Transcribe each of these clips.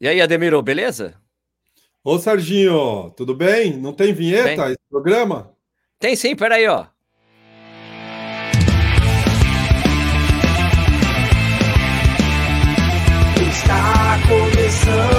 E aí, Ademiro, beleza? Ô, Serginho, tudo bem? Não tem vinheta bem? esse programa? Tem sim, peraí, ó. Está começando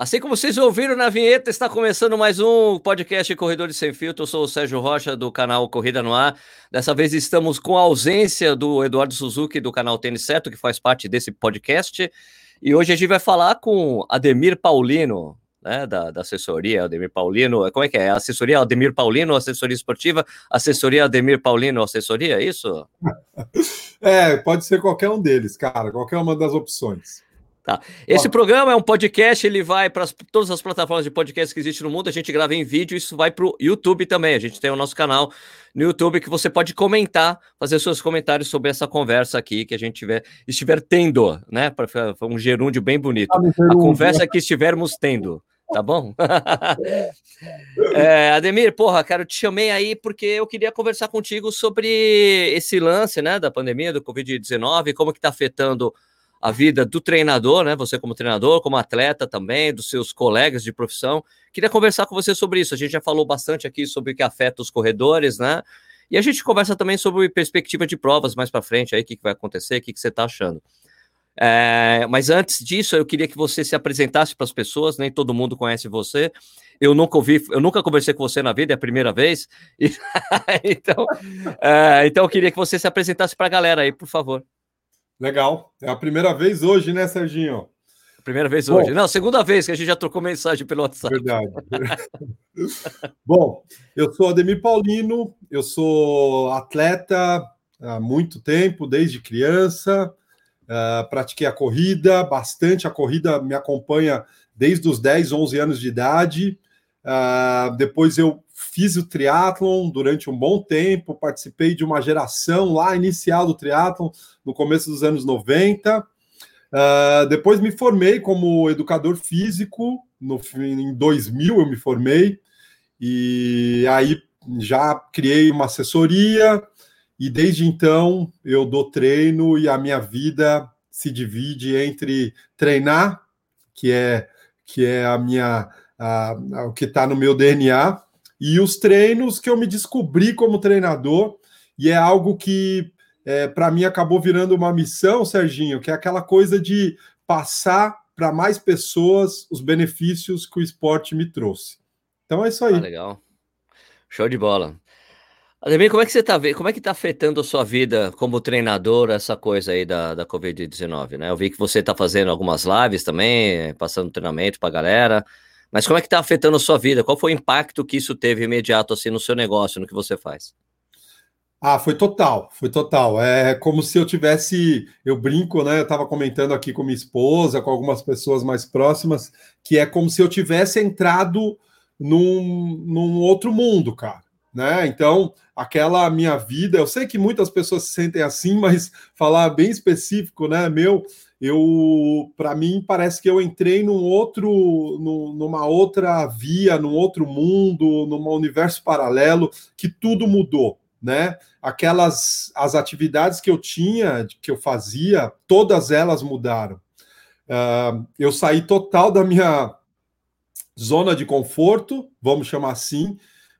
Assim como vocês ouviram na vinheta, está começando mais um podcast Corredores Sem Filtro. Eu sou o Sérgio Rocha, do canal Corrida no Ar. Dessa vez estamos com a ausência do Eduardo Suzuki, do canal Tênis Certo, que faz parte desse podcast. E hoje a gente vai falar com Ademir Paulino, né, da, da, assessoria Ademir Paulino. Como é que é? Assessoria Ademir Paulino, assessoria esportiva, assessoria Ademir Paulino, assessoria, é isso? É, pode ser qualquer um deles, cara, qualquer uma das opções. Tá. Esse Ó. programa é um podcast, ele vai para todas as plataformas de podcast que existem no mundo, a gente grava em vídeo, isso vai para o YouTube também. A gente tem o nosso canal no YouTube que você pode comentar, fazer seus comentários sobre essa conversa aqui que a gente tiver, estiver tendo, né? Para um gerúndio bem bonito. a conversa que estivermos tendo. Tá bom? é, Ademir, porra, cara, eu te chamei aí porque eu queria conversar contigo sobre esse lance, né, da pandemia do Covid-19, como que tá afetando a vida do treinador, né? Você como treinador, como atleta também, dos seus colegas de profissão. Queria conversar com você sobre isso. A gente já falou bastante aqui sobre o que afeta os corredores, né? E a gente conversa também sobre perspectiva de provas mais para frente, aí o que, que vai acontecer, o que, que você está achando. É, mas antes disso, eu queria que você se apresentasse para as pessoas, nem todo mundo conhece você. Eu nunca ouvi, eu nunca conversei com você na vida, é a primeira vez. E, então, é, então eu queria que você se apresentasse para a galera aí, por favor. Legal. É a primeira vez hoje, né, Serginho? Primeira vez Bom, hoje. Não, segunda vez que a gente já trocou mensagem pelo WhatsApp. Verdade. Bom, eu sou Ademir Paulino, eu sou atleta há muito tempo, desde criança. Uh, pratiquei a corrida bastante. A corrida me acompanha desde os 10, 11 anos de idade. Uh, depois eu fiz o triatlon durante um bom tempo, participei de uma geração lá inicial do triatlon, no começo dos anos 90. Uh, ah, depois me formei como educador físico, no, em 2000 eu me formei, e aí já criei uma assessoria, e desde então eu dou treino e a minha vida se divide entre treinar, que é, que é a minha o que está no meu DNA, e os treinos que eu me descobri como treinador, e é algo que é, para mim acabou virando uma missão, Serginho, que é aquela coisa de passar para mais pessoas os benefícios que o esporte me trouxe. Então é isso aí. Ah, legal. Show de bola. Ademir, como é que você tá vendo? Como é que tá afetando a sua vida como treinador, essa coisa aí da, da Covid-19, né? Eu vi que você está fazendo algumas lives também, passando treinamento para a galera. Mas como é que está afetando a sua vida? Qual foi o impacto que isso teve imediato assim no seu negócio, no que você faz? Ah, foi total, foi total. É como se eu tivesse, eu brinco, né? Eu estava comentando aqui com minha esposa, com algumas pessoas mais próximas, que é como se eu tivesse entrado num, num outro mundo, cara. Né? Então, aquela minha vida, eu sei que muitas pessoas se sentem assim, mas falar bem específico, né? Meu, eu para mim parece que eu entrei num outro numa outra via num outro mundo num universo paralelo que tudo mudou né? Aquelas as atividades que eu tinha que eu fazia todas elas mudaram. Uh, eu saí total da minha zona de conforto vamos chamar assim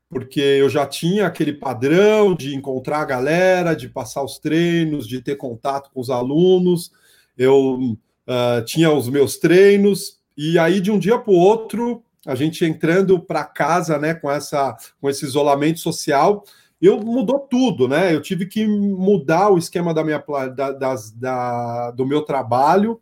porque eu já tinha aquele padrão de encontrar a galera de passar os treinos de ter contato com os alunos eu uh, tinha os meus treinos, e aí de um dia para o outro, a gente entrando para casa, né, com, essa, com esse isolamento social, eu mudou tudo, né? Eu tive que mudar o esquema da minha, da, das, da, do meu trabalho.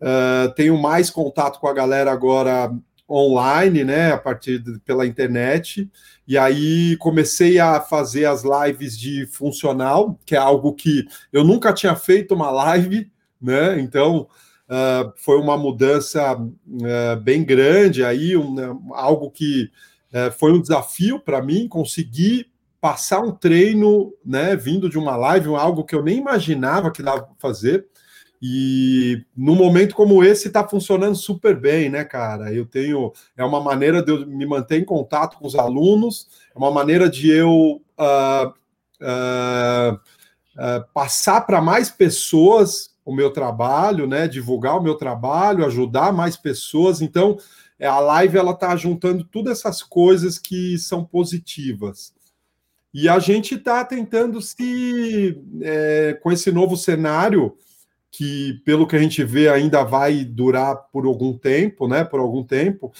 Uh, tenho mais contato com a galera agora online, né? A partir de, pela internet. E aí comecei a fazer as lives de funcional, que é algo que eu nunca tinha feito uma live né? Então uh, foi uma mudança uh, bem grande aí, um, né, algo que uh, foi um desafio para mim conseguir passar um treino, né, vindo de uma live, algo que eu nem imaginava que dava para fazer. E num momento como esse está funcionando super bem, né, cara? Eu tenho é uma maneira de eu me manter em contato com os alunos, é uma maneira de eu uh, uh, passar para mais pessoas o meu trabalho, né? Divulgar o meu trabalho, ajudar mais pessoas. Então, é, a live ela está juntando todas essas coisas que são positivas. E a gente está tentando se, é, com esse novo cenário, que pelo que a gente vê ainda vai durar por algum tempo, né? Por algum tempo,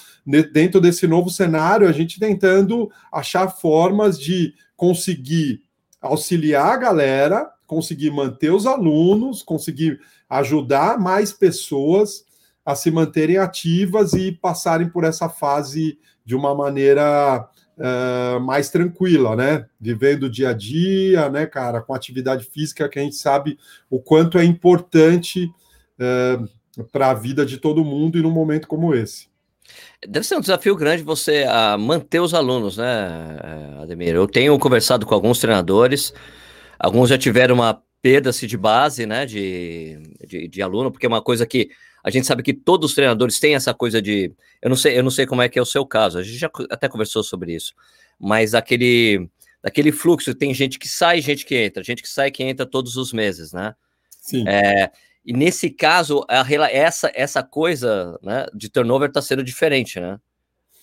dentro desse novo cenário, a gente tentando achar formas de conseguir auxiliar a galera, conseguir manter os alunos, conseguir ajudar mais pessoas a se manterem ativas e passarem por essa fase de uma maneira uh, mais tranquila, né? Vivendo o dia a dia, né, cara, com atividade física que a gente sabe o quanto é importante uh, eh, para a vida de todo mundo e num momento como esse. Deve ser um desafio grande você uh, manter os alunos, né, Ademir? Eu tenho conversado com alguns treinadores, alguns já tiveram uma perda-se de base, né, de, de, de, aluno, porque é uma coisa que a gente sabe que todos os treinadores têm essa coisa de, eu não sei, eu não sei como é que é o seu caso, a gente já até conversou sobre isso, mas aquele, aquele fluxo, tem gente que sai, gente que entra, gente que sai, que entra todos os meses, né? Sim. É, e nesse caso, a, essa, essa coisa né, de turnover está sendo diferente, né?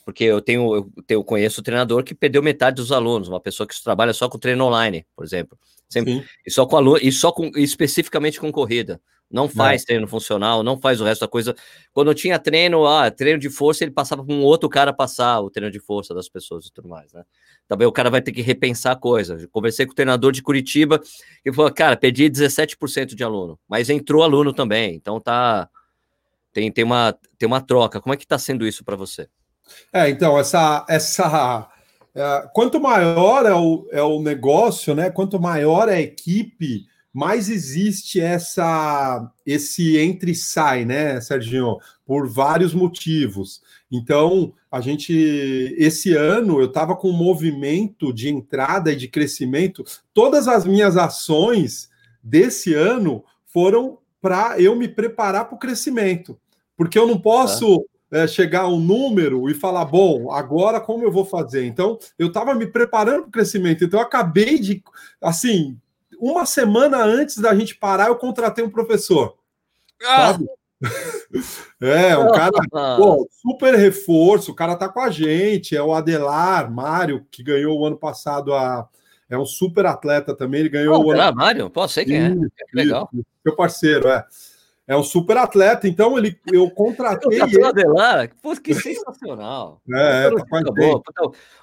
Porque eu tenho, eu tenho, conheço treinador que perdeu metade dos alunos, uma pessoa que trabalha só com treino online, por exemplo. Sempre, e só com aluno, e só com especificamente com corrida. Não faz é. treino funcional, não faz o resto da coisa. Quando tinha treino, ah, treino de força, ele passava com um outro cara passar o treino de força das pessoas e tudo mais, né? Também o cara vai ter que repensar a coisa. Eu conversei com o treinador de Curitiba e falou: cara, perdi 17% de aluno, mas entrou aluno também, então tá. Tem, tem, uma, tem uma troca. Como é que está sendo isso para você? É, então, essa. essa é, quanto maior é o, é o negócio, né? Quanto maior é a equipe, mais existe essa esse entre sai, né, Serginho? Por vários motivos. Então, a gente esse ano eu estava com um movimento de entrada e de crescimento. Todas as minhas ações desse ano foram para eu me preparar para o crescimento, porque eu não posso é, chegar a um número e falar, bom, agora como eu vou fazer? Então, eu estava me preparando para o crescimento, então eu acabei de, assim, uma semana antes da gente parar, eu contratei um professor. Ah. Sabe? É, um cara, pô, super reforço, o cara tá com a gente, é o Adelar Mário, que ganhou o ano passado a. É um super atleta também, ele ganhou oh, o ano. Mário? Pô, sei quem é. Legal. Meu parceiro, é é um super atleta, então ele, eu contratei ele. Adelar, pô, que sensacional. É, tá boa.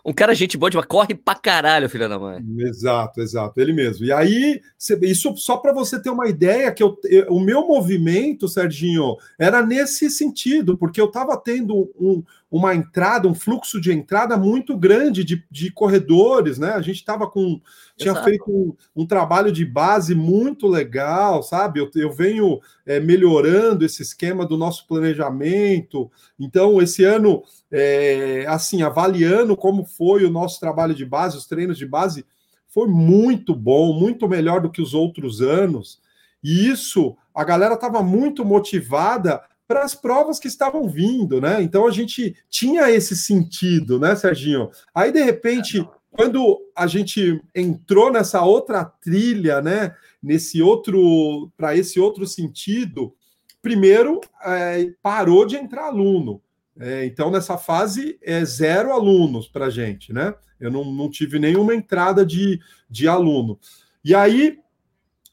Um cara gente boa, mas corre pra caralho, filha da mãe. Exato, exato, ele mesmo. E aí, isso só para você ter uma ideia que eu, eu, o meu movimento, Serginho, era nesse sentido, porque eu estava tendo um, uma entrada, um fluxo de entrada muito grande de, de corredores, né? A gente estava com. Tinha Exato. feito um, um, trabalho de base muito legal, sabe? Eu, eu venho é, melhorando esse esquema do nosso planejamento. Então, esse ano, é, assim, avaliando como foi o nosso trabalho de base, os treinos de base, foi muito bom, muito melhor do que os outros anos. E isso, a galera estava muito motivada para as provas que estavam vindo, né? Então a gente tinha esse sentido, né, Serginho? Aí de repente, quando a gente entrou nessa outra trilha, né, nesse outro, para esse outro sentido, primeiro é, parou de entrar aluno. É, então nessa fase é zero alunos para gente, né? Eu não, não tive nenhuma entrada de, de aluno. E aí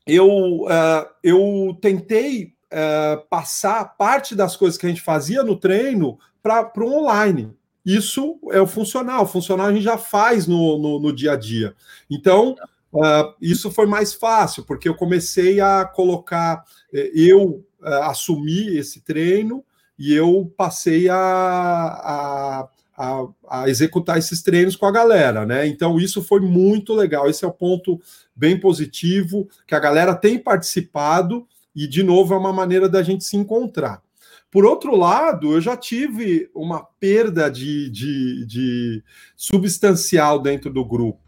eu, uh, eu tentei é, passar parte das coisas que a gente fazia no treino para o online. Isso é o funcional. O funcional a gente já faz no, no, no dia a dia. Então, uh, isso foi mais fácil, porque eu comecei a colocar, é, eu uh, assumi esse treino e eu passei a, a, a, a, executar esses treinos com a galera, né? Então, isso foi muito legal. Esse é o ponto bem positivo, que a galera tem participado e, de novo, é uma maneira da gente se encontrar. Por outro lado, eu já tive uma perda de, de, de substancial dentro do grupo.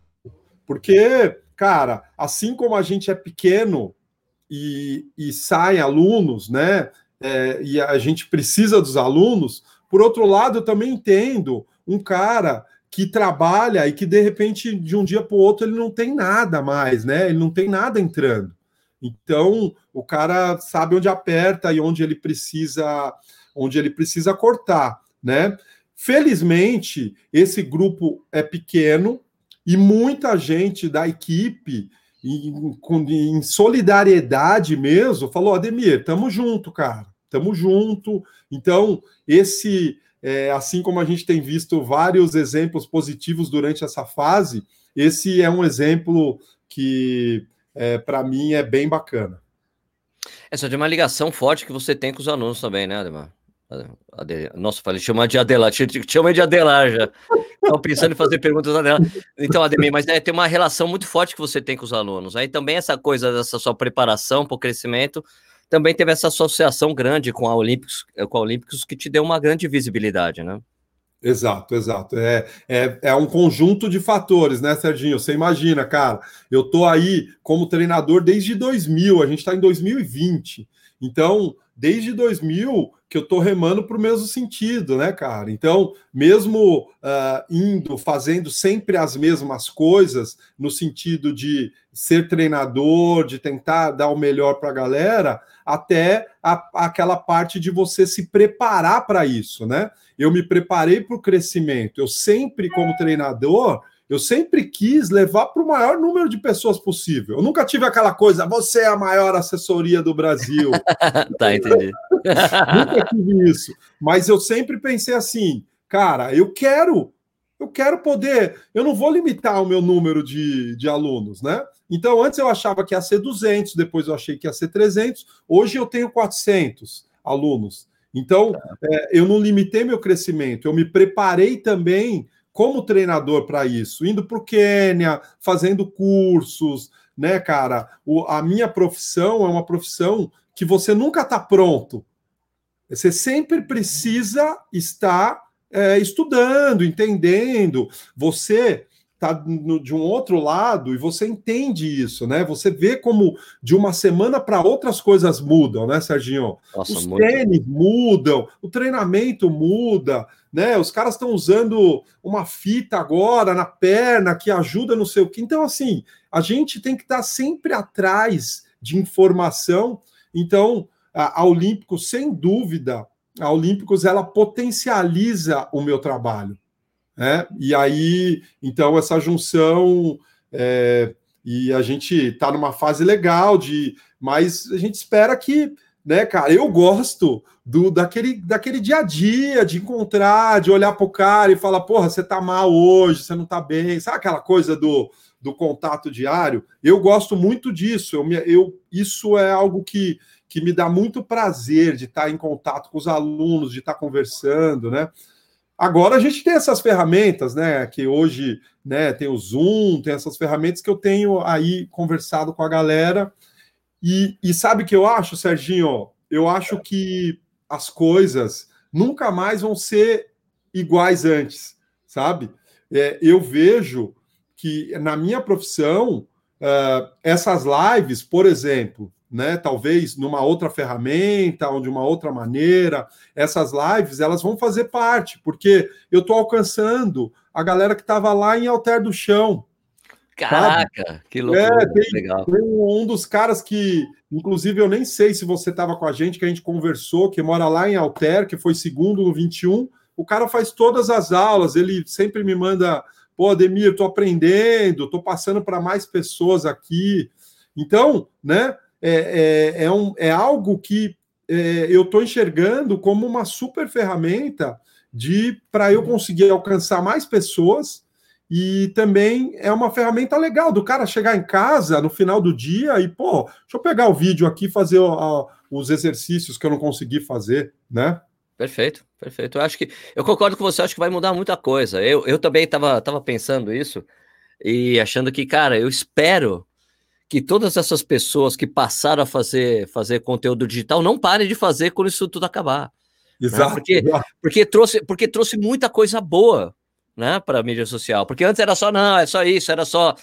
Porque, cara, assim como a gente é pequeno e, e sai alunos, né? É, e a gente precisa dos alunos, por outro lado, eu também entendo um cara que trabalha e que de repente de um dia para o outro ele não tem nada mais, né? Ele não tem nada entrando. Então o cara sabe onde aperta e onde ele precisa, onde ele precisa cortar, né? Felizmente esse grupo é pequeno e muita gente da equipe em, em solidariedade mesmo falou: Ademir, tamo junto, cara, tamo junto. Então esse é, assim como a gente tem visto vários exemplos positivos durante essa fase, esse é um exemplo que, é, para mim, é bem bacana. Essa é uma ligação forte que você tem com os alunos também, né, Ademar? Nossa, falei, chama de Adelar, chama de Adelar já. Estava pensando em fazer perguntas Adelar. Então, Ademir, mas é, tem uma relação muito forte que você tem com os alunos. Aí também essa coisa dessa sua preparação para o crescimento também teve essa associação grande com a Olímpicos, com a Olímpicos que te deu uma grande visibilidade, né? Exato, exato. É, é, é um conjunto de fatores, né, Serginho? Você imagina, cara, eu tô aí como treinador desde 2000, a gente está em 2020. Então, desde 2000 que eu tô remando para o mesmo sentido, né, cara? Então, mesmo uh, indo, fazendo sempre as mesmas coisas, no sentido de ser treinador, de tentar dar o melhor para a galera, até aquela parte de você se preparar para isso, né? Eu me preparei para o crescimento. Eu sempre, como treinador, eu sempre quis levar para o maior número de pessoas possível. Eu nunca tive aquela coisa, você é a maior assessoria do Brasil. tá, entendi. nunca tive isso. Mas eu sempre pensei assim, cara, eu quero, eu quero poder, eu não vou limitar o meu número de, de alunos, né? Então, antes eu achava que ia ser 200, depois eu achei que ia ser 300, hoje eu tenho 400 alunos. Então, tá. é, eu não limitei meu crescimento, eu me preparei também como treinador para isso, indo para o Quênia, fazendo cursos, né, cara? O, a minha profissão é uma profissão que você nunca está pronto. Você sempre precisa estar é, estudando, entendendo. Você está de um outro lado e você entende isso, né? Você vê como de uma semana para outras coisas mudam, né, Serginho? Nossa, Os muito. tênis mudam, o treinamento muda, né? Os caras estão usando uma fita agora na perna que ajuda no seu que. Então, assim, a gente tem que estar tá sempre atrás de informação. Então, a, a Olímpicos, sem dúvida, a Olímpicos ela potencializa o meu trabalho. Né? E aí, então, essa junção. É, e a gente está numa fase legal de. Mas a gente espera que, né, cara, eu gosto do daquele, daquele dia a dia, de encontrar, de olhar para o cara e falar, porra, você tá mal hoje, você não tá bem, sabe aquela coisa do, do contato diário? Eu gosto muito disso. Eu, eu, isso é algo que, que me dá muito prazer de estar em contato com os alunos, de estar conversando, né? Agora a gente tem essas ferramentas, né? Que hoje né, tem o Zoom, tem essas ferramentas que eu tenho aí conversado com a galera. E, e sabe o que eu acho, Serginho? Eu acho que as coisas nunca mais vão ser iguais antes, sabe? É, eu vejo que na minha profissão, uh, essas lives, por exemplo, né? Talvez numa outra ferramenta ou de uma outra maneira, essas lives elas vão fazer parte, porque eu estou alcançando a galera que estava lá em Alter do Chão. Caraca, sabe? que loucura, é, tem, legal. Tem um dos caras que, inclusive, eu nem sei se você estava com a gente, que a gente conversou, que mora lá em Alter, que foi segundo no 21. O cara faz todas as aulas, ele sempre me manda, pô, Ademir, estou aprendendo, estou passando para mais pessoas aqui. Então, né, é, é, é, um, é algo que é, eu estou enxergando como uma super ferramenta de para eu conseguir alcançar mais pessoas e também é uma ferramenta legal do cara chegar em casa no final do dia e, pô, deixa eu pegar o vídeo aqui fazer os exercícios que eu não consegui fazer, né? Perfeito, perfeito. Eu acho que eu concordo com você, acho que vai mudar muita coisa. Eu, eu também estava tava pensando isso e achando que, cara, eu espero que todas essas pessoas que passaram a fazer, fazer conteúdo digital não parem de fazer quando isso tudo acabar. Né? Exato, né? porque, porque, trouxe, porque trouxe muita coisa boa né, para a mídia social. Porque antes era só, não, é só isso, era só.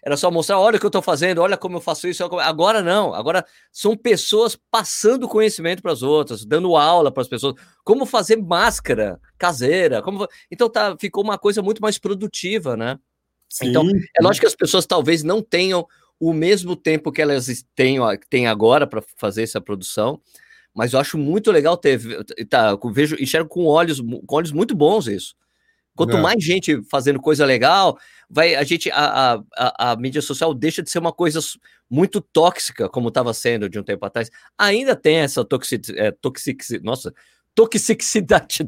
era só mostrar, olha o que eu estou fazendo, olha como eu faço isso. Agora não, agora são pessoas passando conhecimento para as outras, dando aula para as pessoas, como fazer máscara caseira, como então tá, ficou uma coisa muito mais produtiva, né? Sim. Então, é lógico que as pessoas talvez não tenham o mesmo tempo que elas têm, têm agora para fazer essa produção, mas eu acho muito legal ter, tá, vejo, enxergo com olhos, com olhos muito bons isso. Quanto é. mais gente fazendo coisa legal, vai a gente a, a, a, mídia social deixa de ser uma coisa muito tóxica como estava sendo de um tempo atrás. Ainda tem essa toxicidade, é, toxic, nossa, toxicidade,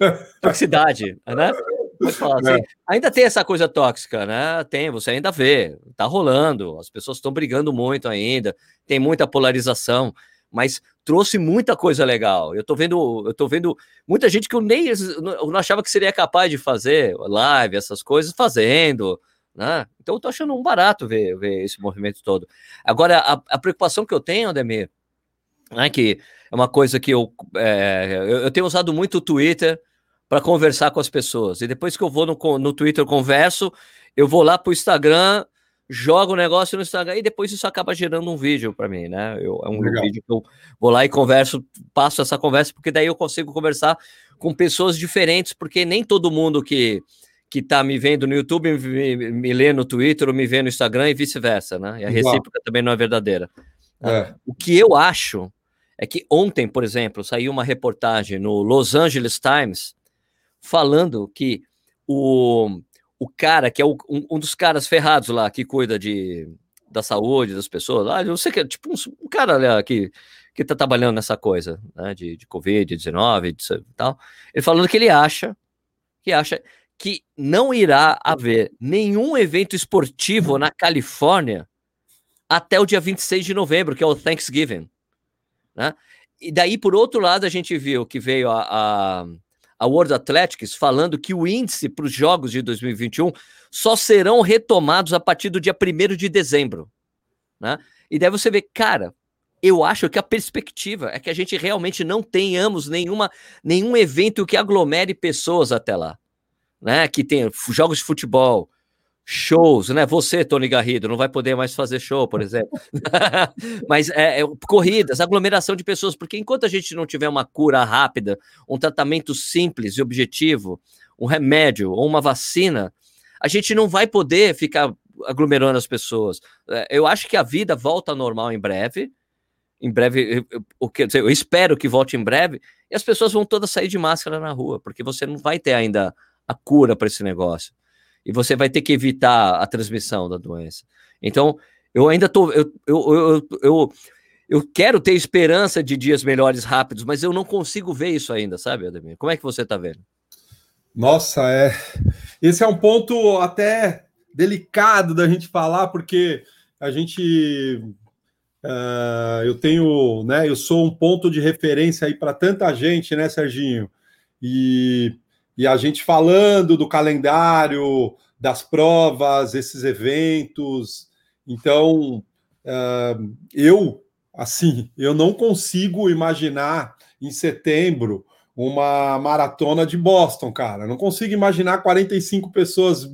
toxicidade, né? Assim, é. Ainda tem essa coisa tóxica, né? Tem, você ainda vê, tá rolando, as pessoas estão brigando muito ainda, tem muita polarização, mas trouxe muita coisa legal. Eu tô vendo, eu tô vendo muita gente que eu nem eu não achava que seria capaz de fazer live, essas coisas, fazendo, né? Então eu tô achando um barato ver, ver esse movimento todo. Agora, a, a preocupação que eu tenho, Ademir, né, que é uma coisa que eu, é, eu, eu tenho usado muito o Twitter para conversar com as pessoas. E depois que eu vou no, no Twitter converso, eu vou lá para o Instagram, jogo o negócio no Instagram e depois isso acaba gerando um vídeo para mim, né? Eu, é um Legal. vídeo que eu vou lá e converso, passo essa conversa, porque daí eu consigo conversar com pessoas diferentes, porque nem todo mundo que que tá me vendo no YouTube me, me lê no Twitter ou me vê no Instagram e vice-versa, né? E a recíproca também não é verdadeira. É. O que eu acho é que ontem, por exemplo, saiu uma reportagem no Los Angeles Times falando que o, o cara, que é o, um, um, dos caras ferrados lá, que cuida de, da saúde das pessoas, lá, eu sei que é tipo um, um cara lá, que, que tá trabalhando nessa coisa, né, de, de Covid-19 e tal, ele falando que ele acha, que acha que não irá haver nenhum evento esportivo na Califórnia até o dia 26 de novembro, que é o Thanksgiving, né? E daí, por outro lado, a gente viu que veio a, a a World Athletics falando que o índice para os Jogos de 2021 só serão retomados a partir do dia 1 de dezembro. Né? E daí você vê, cara, eu acho que a perspectiva é que a gente realmente não tenhamos nenhuma, nenhum evento que aglomere pessoas até lá. Né? Que tenha jogos de futebol, shows, né? Você, Tony Garrido, não vai poder mais fazer show, por exemplo. Mas é, é, corridas, aglomeração de pessoas, porque enquanto a gente não tiver uma cura rápida, um tratamento simples e objetivo, um remédio ou uma vacina, a gente não vai poder ficar aglomerando as pessoas. É, eu acho que a vida volta ao normal em breve. Em breve, eu, eu, eu espero que volte em breve, e as pessoas vão todas sair de máscara na rua, porque você não vai ter ainda a cura para esse negócio e você vai ter que evitar a transmissão da doença. Então, eu ainda tô. Eu, eu, eu, eu, eu quero ter esperança de dias melhores rápidos, mas eu não consigo ver isso ainda, sabe, Ademir? Como é que você está vendo? Nossa, é. Esse é um ponto até delicado da gente falar, porque a gente. Uh, eu tenho, né? Eu sou um ponto de referência aí para tanta gente, né, Serginho? E e a gente falando do calendário, das provas, esses eventos. Então, uh, eu, assim, eu não consigo imaginar em setembro uma maratona de Boston, cara. Não consigo imaginar 45 pessoas,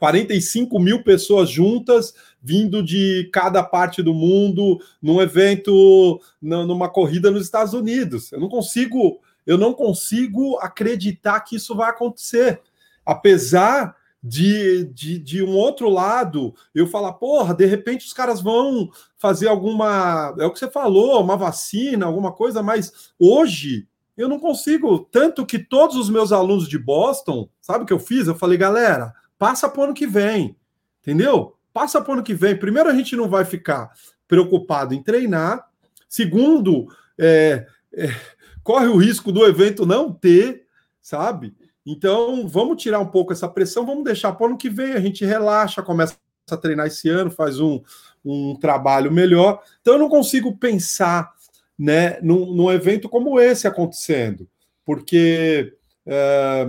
45 mil pessoas juntas, vindo de cada parte do mundo, num evento, numa corrida nos Estados Unidos. Eu não consigo eu não consigo acreditar que isso vai acontecer. Apesar de, de, de, um outro lado, eu falar, porra, de repente os caras vão fazer alguma. É o que você falou, uma vacina, alguma coisa, mas hoje eu não consigo. Tanto que todos os meus alunos de Boston, sabe o que eu fiz? Eu falei, galera, passa para o ano que vem, entendeu? Passa para o ano que vem. Primeiro, a gente não vai ficar preocupado em treinar. Segundo, é, é corre o risco do evento não ter, sabe? Então, vamos tirar um pouco essa pressão, vamos deixar para o ano que vem, a gente relaxa, começa a treinar esse ano, faz um, um trabalho melhor. Então, eu não consigo pensar né, num, num evento como esse acontecendo, porque é,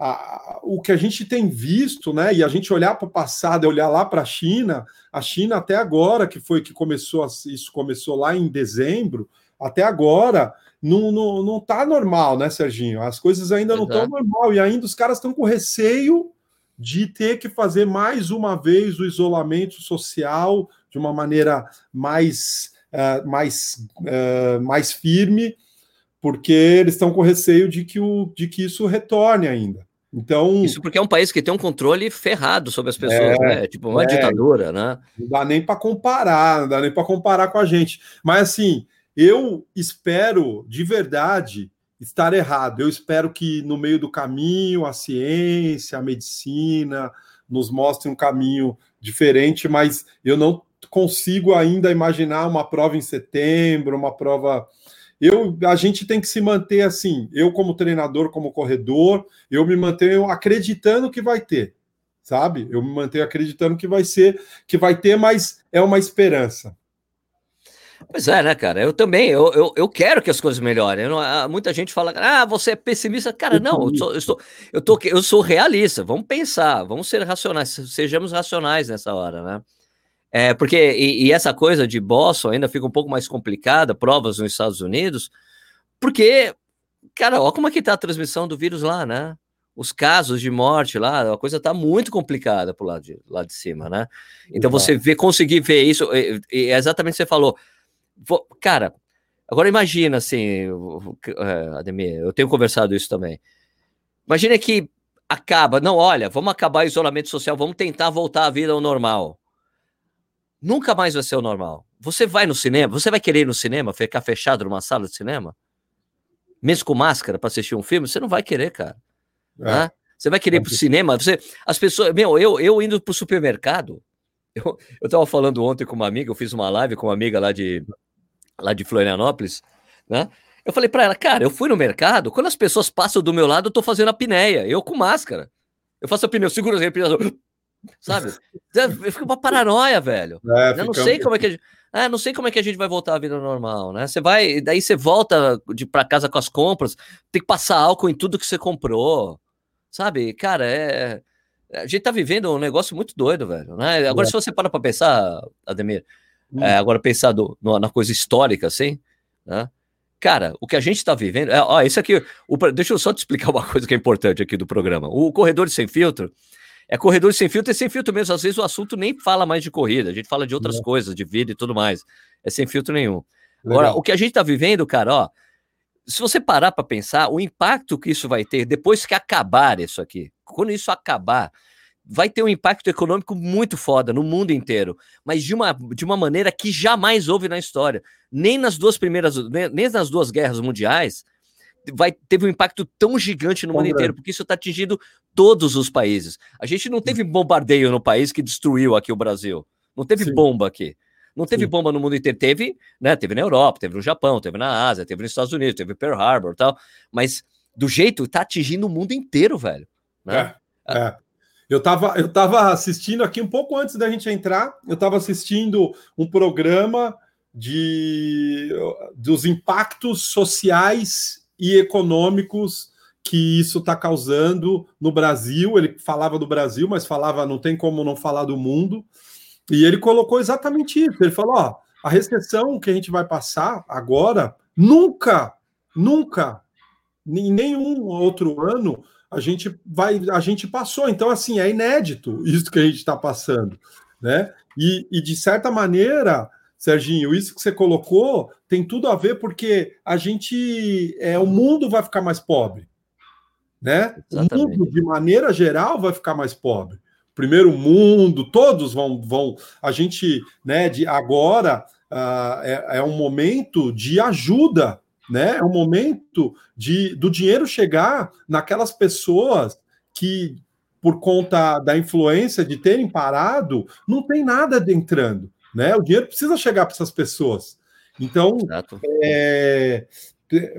a, o que a gente tem visto, né, e a gente olhar para o passado, olhar lá para a China, a China até agora, que foi que começou, isso começou lá em dezembro, até agora não, não, não tá normal, né, Serginho? As coisas ainda não estão normal e ainda os caras estão com receio de ter que fazer mais uma vez o isolamento social de uma maneira mais, uh, mais, uh, mais firme, porque eles estão com receio de que, o, de que isso retorne ainda. Então, Isso porque é um país que tem um controle ferrado sobre as pessoas, é, né? Tipo uma é, ditadura, né? Não dá nem para comparar, não dá nem para comparar com a gente. Mas assim, eu espero de verdade estar errado. Eu espero que no meio do caminho a ciência, a medicina nos mostre um caminho diferente, mas eu não consigo ainda imaginar uma prova em setembro, uma prova eu, a gente tem que se manter assim. Eu, como treinador, como corredor, eu me mantenho acreditando que vai ter, sabe? Eu me mantenho acreditando que vai ser, que vai ter, mas é uma esperança. Pois é, né, cara? Eu também, eu, eu, eu quero que as coisas melhorem. Não, ah, muita gente fala, ah, você é pessimista. Cara, não, eu sou, eu, sou, eu, tô, eu sou realista. Vamos pensar, vamos ser racionais, sejamos racionais nessa hora, né? É, porque, e, e, essa coisa de Boston ainda fica um pouco mais complicada, provas nos Estados Unidos, porque, cara, olha como é que tá a transmissão do vírus lá, né? Os casos de morte lá, a coisa tá muito complicada pro lado de, lá de cima, né? Então você vê, conseguir ver isso, e, e é exatamente o que você falou. Vou, cara, agora imagina assim, é, Ademir, eu tenho conversado isso também. Imagina que acaba, não, olha, vamos acabar o isolamento social, vamos tentar voltar à vida ao normal nunca mais vai ser o normal. Você vai no cinema, você vai querer ir no cinema, ficar fechado numa sala de cinema? Mesmo com máscara para assistir um filme, você não vai querer, cara. É. Né? Você vai querer ir pro cinema, você, as pessoas, meu, eu, eu indo pro supermercado, eu, eu tava falando ontem com uma amiga, eu fiz uma live com uma amiga lá de, lá de Florianópolis, né? Eu falei para ela, cara, eu fui no mercado, quando as pessoas passam do meu lado, eu tô fazendo a pinéia, eu com máscara. Eu faço a pneu, seguro a respiração, Sabe? Fica uma paranoia, velho. É, eu não sei como é que a gente. É, não sei como é que a gente vai voltar à vida normal, né? Você vai, daí você volta de para casa com as compras, tem que passar álcool em tudo que você comprou, sabe? Cara, é, a gente tá vivendo um negócio muito doido, velho. Né? Agora, é. se você para para pensar, Ademir, hum. é, agora pensar do, no, na coisa histórica, assim, né? Cara, o que a gente está vivendo, é, ó, isso aqui, o, deixa eu só te explicar uma coisa que é importante aqui do programa. O corredor sem filtro é corredor sem filtro, é sem filtro mesmo. Às vezes o assunto nem fala mais de corrida, a gente fala de outras é. coisas, de vida e tudo mais. É sem filtro nenhum. Legal. Agora, o que a gente está vivendo, cara, ó, se você parar para pensar, o impacto que isso vai ter depois que acabar isso aqui, quando isso acabar, vai ter um impacto econômico muito foda no mundo inteiro, mas de uma, de uma maneira que jamais houve na história. Nem nas duas primeiras, nem nas duas guerras mundiais, vai, teve um impacto tão gigante no mundo inteiro, porque isso está atingindo todos os países. A gente não teve bombardeio no país que destruiu aqui o Brasil. Não teve Sim. bomba aqui. Não teve Sim. bomba no mundo inteiro. Teve, né? Teve na Europa, teve no Japão, teve na Ásia, teve nos Estados Unidos, teve Pearl Harbor e tal. Mas do jeito, tá atingindo o mundo inteiro, velho. Né? É, é. Eu estava eu tava assistindo aqui um pouco antes da gente entrar, eu estava assistindo um programa de dos impactos sociais e econômicos que isso está causando no Brasil. Ele falava do Brasil, mas falava, não tem como não falar do mundo. E ele colocou exatamente isso. Ele falou: ó, a recessão que a gente vai passar agora, nunca, nunca, em nenhum outro ano, a gente vai, a gente passou. Então, assim, é inédito isso que a gente está passando, né? E, e de certa maneira, Serginho, isso que você colocou tem tudo a ver porque a gente, é, o mundo vai ficar mais pobre, né? Exatamente. O mundo, de maneira geral, vai ficar mais pobre. Primeiro mundo, todos vão, vão. A gente, né? De agora uh, é, é um momento de ajuda, né? É um momento de do dinheiro chegar naquelas pessoas que por conta da influência de terem parado, não tem nada entrando. Né? O dinheiro precisa chegar para essas pessoas. Então, é,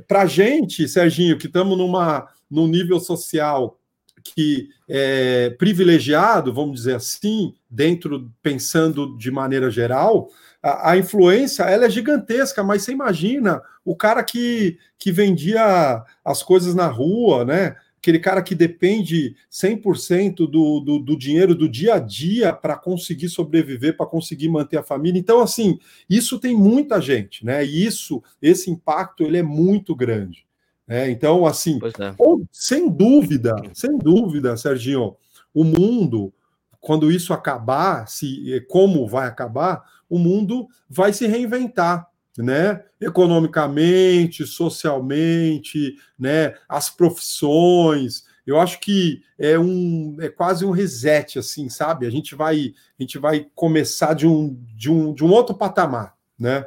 para a gente, Serginho, que estamos numa num nível social que é privilegiado, vamos dizer assim, dentro pensando de maneira geral, a, a, influência ela é gigantesca, mas você imagina o cara que, que vendia as coisas na rua, né? aquele cara que depende 100% do, do, do dinheiro do dia a dia para conseguir sobreviver, para conseguir manter a família. Então, assim, isso tem muita gente, né? E isso, esse impacto, ele é muito grande. Né? Então, assim, é. sem dúvida, sem dúvida, Serginho, o mundo, quando isso acabar, se como vai acabar, o mundo vai se reinventar, né? Economicamente, socialmente, né? As profissões. Eu acho que é um é quase um reset, assim, sabe? A gente vai a gente vai começar de um de um, de um outro patamar, né?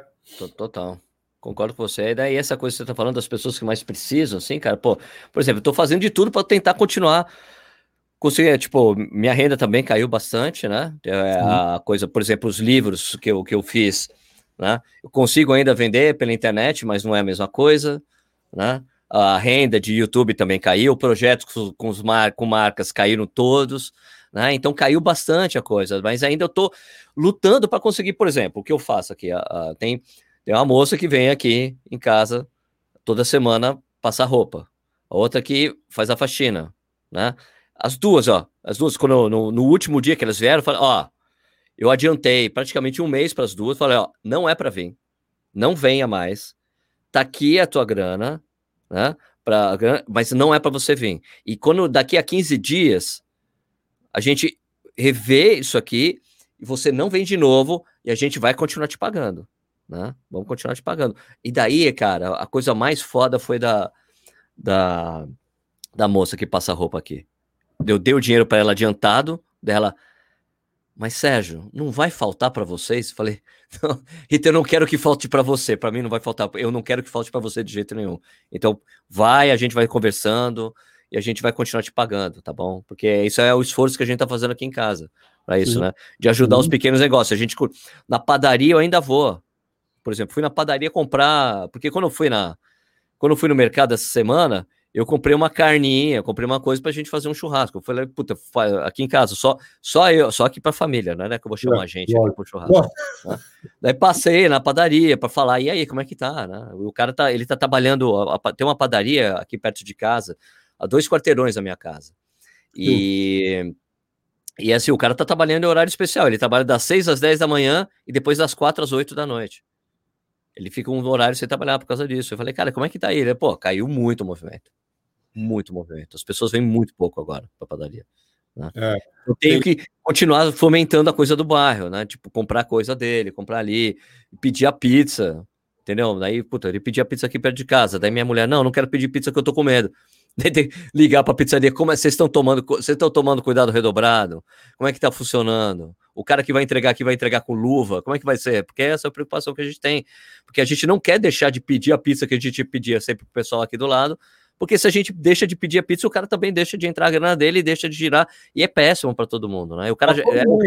Total. Concordo com você. E daí essa coisa que você está falando das pessoas que mais precisam, assim, cara, pô, por exemplo, eu tô fazendo de tudo para tentar continuar conseguir, tipo, minha renda também caiu bastante, né? É a coisa, por exemplo, os livros que eu, que eu fiz, né? Eu consigo ainda vender pela internet, mas não é a mesma coisa, né? A renda de YouTube também caiu, projetos com, com, os mar, com marcas caíram todos, né? Então caiu bastante a coisa, mas ainda eu tô lutando para conseguir, por exemplo, o que eu faço aqui, a, a, tem tem uma moça que vem aqui em casa toda semana passar roupa. A outra que faz a faxina, né? As duas, ó, as duas, quando no, no último dia que elas vieram, falei, ó, eu adiantei praticamente um mês para as duas, falei, ó, não é para vir, não venha mais, tá aqui a tua grana, né? Pra, mas não é para você vir. E quando daqui a 15 dias a gente revê isso aqui e você não vem de novo e a gente vai continuar te pagando né? Vamos continuar te pagando. E daí, cara, a coisa mais foda foi da, da, da moça que passa roupa aqui. Eu dei o dinheiro para ela adiantado, dela. Mas Sérgio, não vai faltar para vocês? Falei, não, Rita, eu não quero que falte para você. Para mim não vai faltar. Eu não quero que falte para você de jeito nenhum. Então, vai, a gente vai conversando e a gente vai continuar te pagando, tá bom? Porque isso é o esforço que a gente tá fazendo aqui em casa para isso, Sim. né? De ajudar Sim. os pequenos negócios. A gente na padaria eu ainda vou. Por exemplo, fui na padaria comprar, porque quando eu fui na quando eu fui no mercado essa semana, eu comprei uma carninha, comprei uma coisa pra gente fazer um churrasco. Eu falei, puta, aqui em casa, só, só eu, só aqui pra família, né? Que eu vou chamar a gente aqui pro churrasco. Né? Daí passei na padaria para falar, e aí, como é que tá? Né? O cara tá, ele tá trabalhando, a, a, tem uma padaria aqui perto de casa, a dois quarteirões da minha casa. E. Hum. E assim, o cara tá trabalhando em horário especial. Ele trabalha das 6 às 10 da manhã e depois das 4 às 8 da noite. Ele fica um horário sem trabalhar por causa disso. Eu falei, cara, como é que tá aí? Ele, pô, caiu muito o movimento. Muito movimento. As pessoas vêm muito pouco agora pra padaria. Né? É, eu tenho tem... que continuar fomentando a coisa do bairro, né? Tipo, comprar coisa dele, comprar ali, pedir a pizza, entendeu? Daí, puta, ele pedia pizza aqui perto de casa. Daí minha mulher, não, não quero pedir pizza que eu tô com medo. Daí ligar pra pizzaria, como é, vocês estão tomando, vocês estão tomando cuidado redobrado? Como é que tá funcionando? O cara que vai entregar aqui vai entregar com luva, como é que vai ser? Porque essa é a preocupação que a gente tem. Porque a gente não quer deixar de pedir a pizza que a gente pedia sempre pro pessoal aqui do lado, porque se a gente deixa de pedir a pizza, o cara também deixa de entrar a grana dele e deixa de girar, e é péssimo para todo mundo, né? O cara é, um,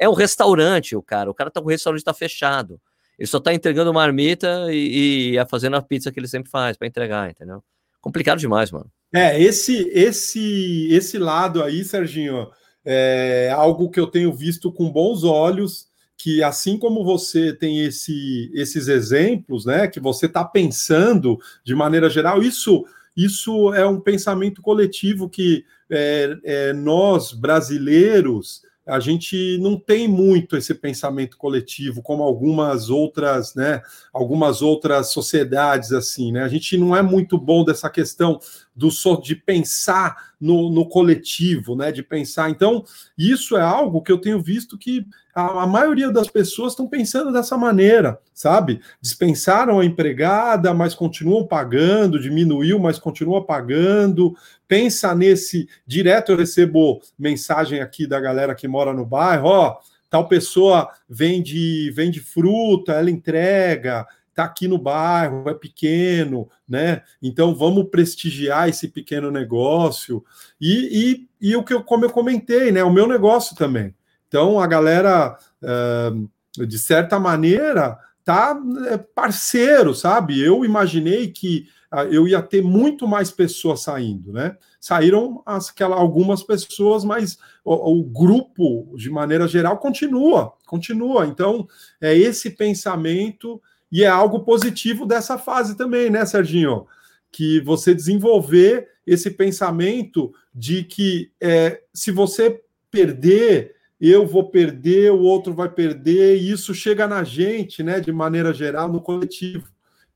é um restaurante, o cara, o cara tá com o restaurante tá fechado. Ele só tá entregando uma marmita e, e fazendo a pizza que ele sempre faz para entregar, entendeu? Complicado demais, mano. É, esse esse esse lado aí, Serginho, é algo que eu tenho visto com bons olhos, que assim como você tem esse, esses exemplos, né, que você está pensando de maneira geral, isso, isso é um pensamento coletivo que é, é, nós, brasileiros, a gente não tem muito esse pensamento coletivo como algumas outras, né, algumas outras sociedades assim, né? A gente não é muito bom dessa questão do de pensar no, no coletivo, né? De pensar. Então, isso é algo que eu tenho visto que a, a maioria das pessoas estão pensando dessa maneira, sabe? Dispensaram a empregada, mas continuam pagando, diminuiu, mas continua pagando. Pensa nesse. Direto eu recebo mensagem aqui da galera que mora no bairro, ó. Tal pessoa vende, vende fruta, ela entrega, está aqui no bairro, é pequeno, né? Então vamos prestigiar esse pequeno negócio. E, e, e o que eu, como eu comentei, né? O meu negócio também. Então a galera, uh, de certa maneira, tá é, parceiro, sabe? Eu imaginei que eu ia ter muito mais pessoas saindo, né? Saíram as, algumas pessoas, mas o, o, grupo, de maneira geral, continua, continua. Então, é esse pensamento e é algo positivo dessa fase também, né, Serginho? Que você desenvolver esse pensamento de que é, se você perder, eu vou perder, o outro vai perder, e isso chega na gente, né, de maneira geral, no coletivo.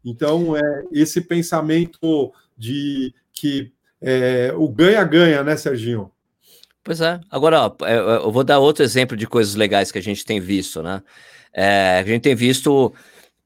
Então, é esse pensamento de que é, o ganha-ganha, né, Serginho? Pois é. Agora, ó, é, é, eu vou dar outro exemplo de coisas legais que a gente tem visto, né? É, a gente tem visto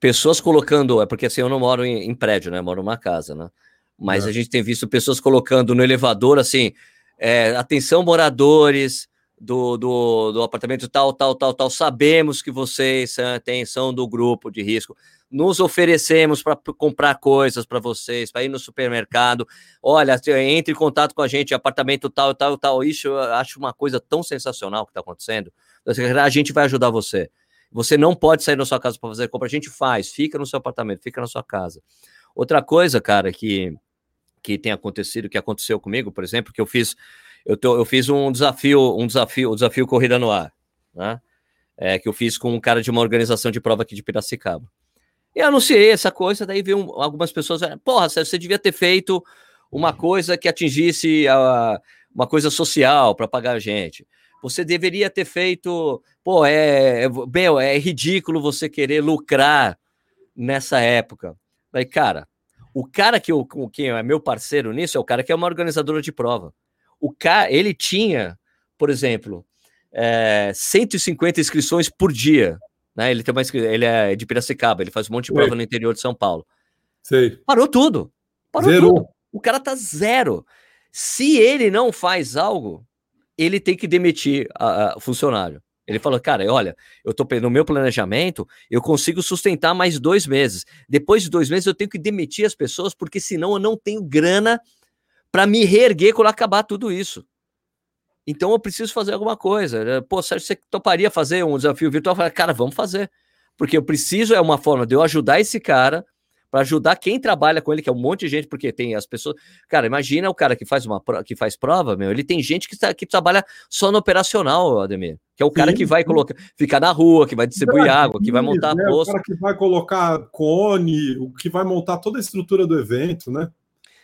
pessoas colocando, é porque assim, eu não moro em, em prédio, né? Eu moro numa casa, né? Mas é. a gente tem visto pessoas colocando no elevador, assim, é, atenção moradores do, do, do, apartamento tal, tal, tal, tal, sabemos que vocês têm, são do grupo de risco nos oferecemos para comprar coisas para vocês, para ir no supermercado. Olha, entre em contato com a gente, apartamento tal, tal, tal. Isso eu acho uma coisa tão sensacional que está acontecendo. A gente vai ajudar você. Você não pode sair da sua casa para fazer compra. A gente faz, fica no seu apartamento, fica na sua casa. Outra coisa, cara, que, que tem acontecido, que aconteceu comigo, por exemplo, que eu fiz, eu, tô, eu fiz um desafio, um desafio, um desafio corrida no ar, né? É, que eu fiz com um cara de uma organização de prova aqui de Piracicaba. E anunciei essa coisa, daí veio algumas pessoas, porra, você devia ter feito uma coisa que atingisse a, uma coisa social para pagar a gente. Você deveria ter feito, pô, é, é, meu, é ridículo você querer lucrar nessa época. Daí, cara, o cara que, eu, que é meu parceiro nisso é o cara que é uma organizadora de prova. O cara, ele tinha, por exemplo, é, 150 inscrições por dia né? Ele tem uma ele é de Piracicaba, ele faz um monte de prova no interior de São Paulo. Sei. Parou tudo. Parou zero. tudo. O cara tá zero. Se ele não faz algo, ele tem que demitir o funcionário. Ele falou, cara, olha, eu tô no meu planejamento, eu consigo sustentar mais dois meses. Depois de dois meses, eu tenho que demitir as pessoas, porque senão eu não tenho grana para me reerguer quando acabar tudo isso. Então eu preciso fazer alguma coisa. Né? Pô, Sérgio, você toparia fazer um desafio virtual? Eu falei, cara, vamos fazer. Porque eu preciso, é uma forma de eu ajudar esse cara, para ajudar quem trabalha com ele, que é um monte de gente, porque tem as pessoas. Cara, imagina o cara que faz uma que faz prova, meu, ele tem gente que, tá, que trabalha só no operacional, Ademir. Que é o cara sim, que vai colocar, ficar na rua, que vai distribuir é, água, que vai montar né? posto. O cara que vai colocar cone, o que vai montar toda a estrutura do evento, né?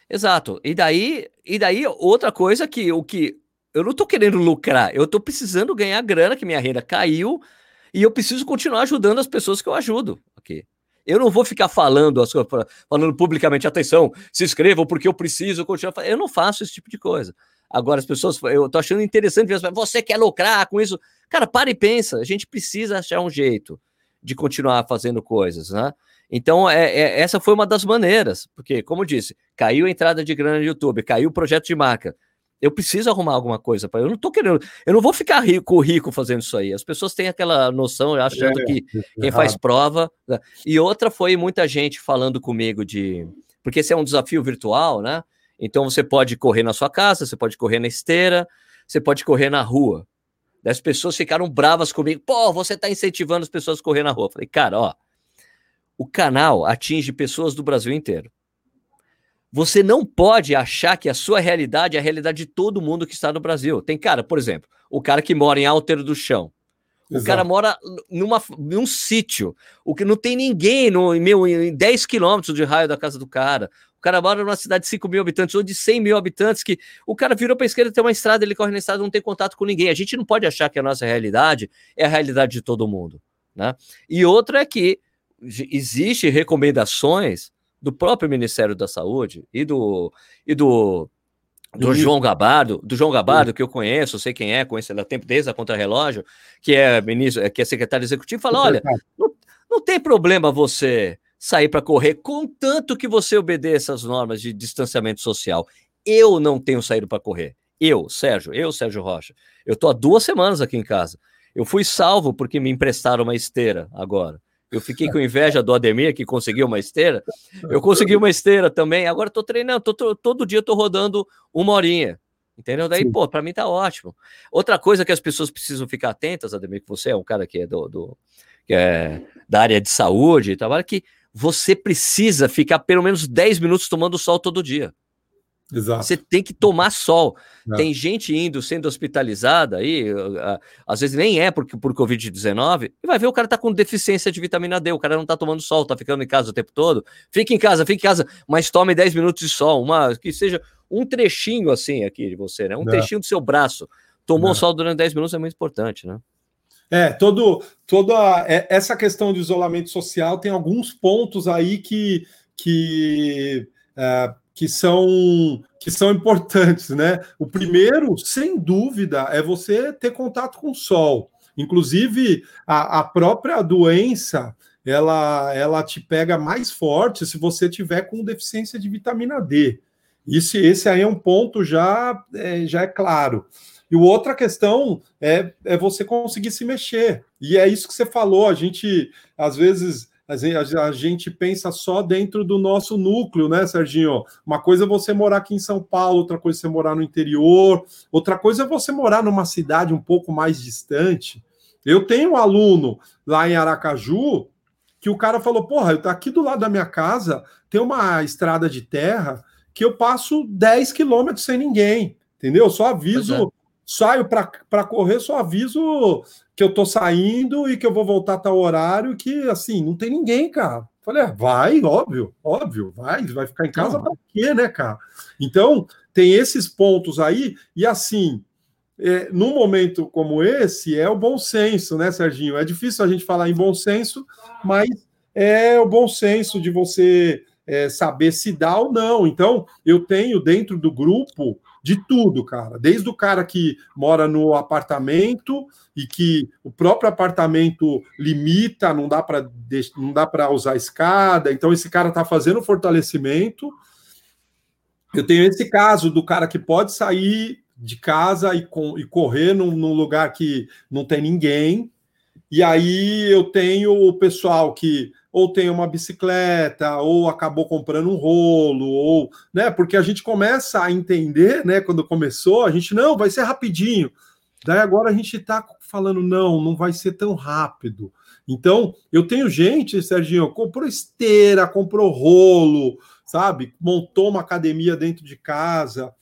Exato. E daí, e daí outra coisa que o que eu não tô querendo lucrar, eu tô precisando ganhar grana, que minha renda caiu, e eu preciso continuar ajudando as pessoas que eu ajudo. Ok. Eu não vou ficar falando as coisas, falando publicamente, atenção, se inscrevam porque eu preciso continuar. Eu não faço esse tipo de coisa. Agora, as pessoas, eu tô achando interessante ver, você quer lucrar com isso? Cara, para e pensa, a gente precisa achar um jeito de continuar fazendo coisas, né? Então, é, é, essa foi uma das maneiras, porque, como eu disse, caiu a entrada de grana no YouTube, caiu o projeto de marca. Eu preciso arrumar alguma coisa para eu não tô querendo, eu não vou ficar rico rico fazendo isso aí. As pessoas têm aquela noção, achando é, que quem faz prova. Né? E outra foi muita gente falando comigo de, porque esse é um desafio virtual, né? Então você pode correr na sua casa, você pode correr na esteira, você pode correr na rua. As pessoas ficaram bravas comigo. Pô, você está incentivando as pessoas a correr na rua. falei, cara, ó, o canal atinge pessoas do Brasil inteiro. Você não pode achar que a sua realidade é a realidade de todo mundo que está no Brasil. Tem cara, por exemplo, o cara que mora em Áltero do Chão. O Exato. cara mora numa, num sítio, o que não tem ninguém no, meu, em 10 quilômetros de raio da casa do cara. O cara mora numa cidade de 5 mil habitantes ou de 100 mil habitantes, que o cara virou para a esquerda, tem uma estrada, ele corre na estrada, não tem contato com ninguém. A gente não pode achar que a nossa realidade é a realidade de todo mundo. Né? E outra é que existe recomendações do próprio Ministério da Saúde e do, e do, do João Gabardo, do João Gabardo, que eu conheço, sei quem é, conheço ele há tempo desde a Contra-Relógio, que é ministro, que é secretário executivo, fala: olha, não, não tem problema você sair para correr, contanto que você obedeça as normas de distanciamento social. Eu não tenho saído para correr. Eu, Sérgio, eu, Sérgio Rocha. Eu tô há duas semanas aqui em casa. Eu fui salvo porque me emprestaram uma esteira agora. Eu fiquei com inveja do Ademir, que conseguiu uma esteira. Eu consegui uma esteira também. Agora estou treinando, tô, tô, todo dia estou rodando uma horinha. Entendeu? Daí, Sim. pô, para mim tá ótimo. Outra coisa que as pessoas precisam ficar atentas, Ademir, que você é um cara que é do, do que é da área de saúde e tal, que você precisa ficar pelo menos 10 minutos tomando sol todo dia. Exato. Você tem que tomar sol. É. Tem gente indo, sendo hospitalizada aí, às vezes nem é por, por Covid-19, e vai ver o cara tá com deficiência de vitamina D, o cara não tá tomando sol, tá ficando em casa o tempo todo. Fique em casa, fique em casa, mas tome 10 minutos de sol, uma que seja um trechinho assim aqui de você, né? Um é. trechinho do seu braço. Tomou é. sol durante 10 minutos é muito importante, né? É, todo, toda é, essa questão de isolamento social tem alguns pontos aí que, que é, que são que são importantes, né? O primeiro, sem dúvida, é você ter contato com o sol. Inclusive, a, a própria doença ela, ela te pega mais forte se você tiver com deficiência de vitamina D. Isso, esse aí é um ponto já é, já é claro. E outra questão é, é você conseguir se mexer. E é isso que você falou. A gente, às vezes, a gente pensa só dentro do nosso núcleo, né, Serginho? Uma coisa é você morar aqui em São Paulo, outra coisa é você morar no interior, outra coisa é você morar numa cidade um pouco mais distante. Eu tenho um aluno lá em Aracaju que o cara falou: Porra, eu tô aqui do lado da minha casa, tem uma estrada de terra que eu passo 10 quilômetros sem ninguém, entendeu? Só aviso, é. saio para correr, só aviso que eu tô saindo e que eu vou voltar tal horário, que assim, não tem ninguém, cara. Falei, ah, vai, óbvio, óbvio, vai, vai ficar em casa para quê, né, cara? Então, tem esses pontos aí, e assim, é, num momento como esse, é o bom senso, né, Serginho? É difícil a gente falar em bom senso, mas é o bom senso de você é, saber se dá ou não. Então, eu tenho dentro do grupo de tudo, cara. Desde o cara que mora no apartamento e que o próprio apartamento limita, não dá para não dá para usar escada. Então esse cara está fazendo fortalecimento. Eu tenho esse caso do cara que pode sair de casa e, com, e correr num, num lugar que não tem ninguém. E aí eu tenho o pessoal que ou tem uma bicicleta, ou acabou comprando um rolo, ou, né? Porque a gente começa a entender, né? Quando começou, a gente não, vai ser rapidinho. Daí agora a gente está falando, não, não vai ser tão rápido. Então, eu tenho gente, Serginho, comprou esteira, comprou rolo, sabe? Montou uma academia dentro de casa,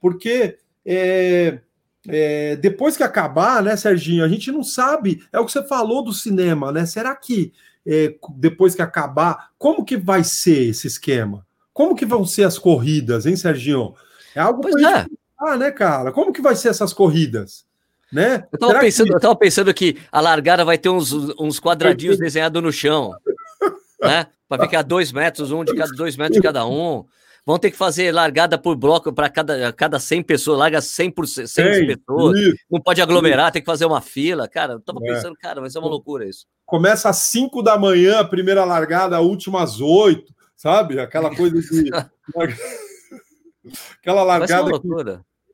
porque é, é, depois que acabar, né, Serginho, a gente não sabe, é o que você falou do cinema, né? Será que é, depois que acabar, como que vai ser esse esquema? Como que vão ser as corridas, hein, Serginho? É algo para é. ah, né, cara? Como que vai ser essas corridas? Né? Eu tava, pensando, que... eu tava pensando que a largada vai ter uns, uns quadradinhos desenhados no chão, né? Para ficar dois metros, um de cada dois metros de cada um. Vão ter que fazer largada por bloco para cada, cada 100 pessoas, larga 100 por 100 pessoas. Isso, não pode aglomerar, isso. tem que fazer uma fila. Cara, eu tava é. pensando, cara, vai ser uma loucura isso. Começa às 5 da manhã, a primeira largada, a última às 8, sabe? Aquela coisa de. aquela largada. Que,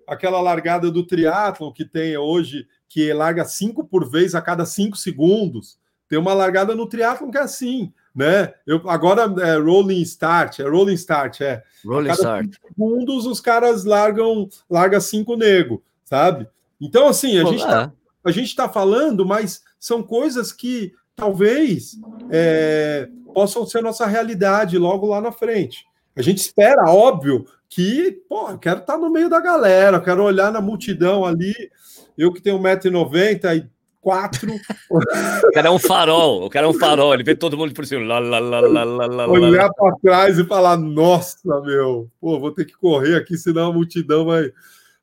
aquela largada do triatlo que tem hoje, que larga 5 por vez a cada 5 segundos. Tem uma largada no triatlo que é assim né? Eu, agora é rolling start, é rolling start, é. Rolling start. Segundos os caras largam, larga cinco nego, sabe? Então, assim, a Pô, gente tá, é. a gente tá falando, mas são coisas que talvez é, possam ser nossa realidade logo lá na frente. A gente espera, óbvio, que, pô, eu quero estar tá no meio da galera, quero olhar na multidão ali. Eu que tenho 1,90m e quatro. O cara é um farol, o cara é um farol, ele vê todo mundo por cima. Lá, lá, lá, lá, lá, lá, Olhar para trás e falar: nossa, meu, pô, vou ter que correr aqui, senão a multidão vai,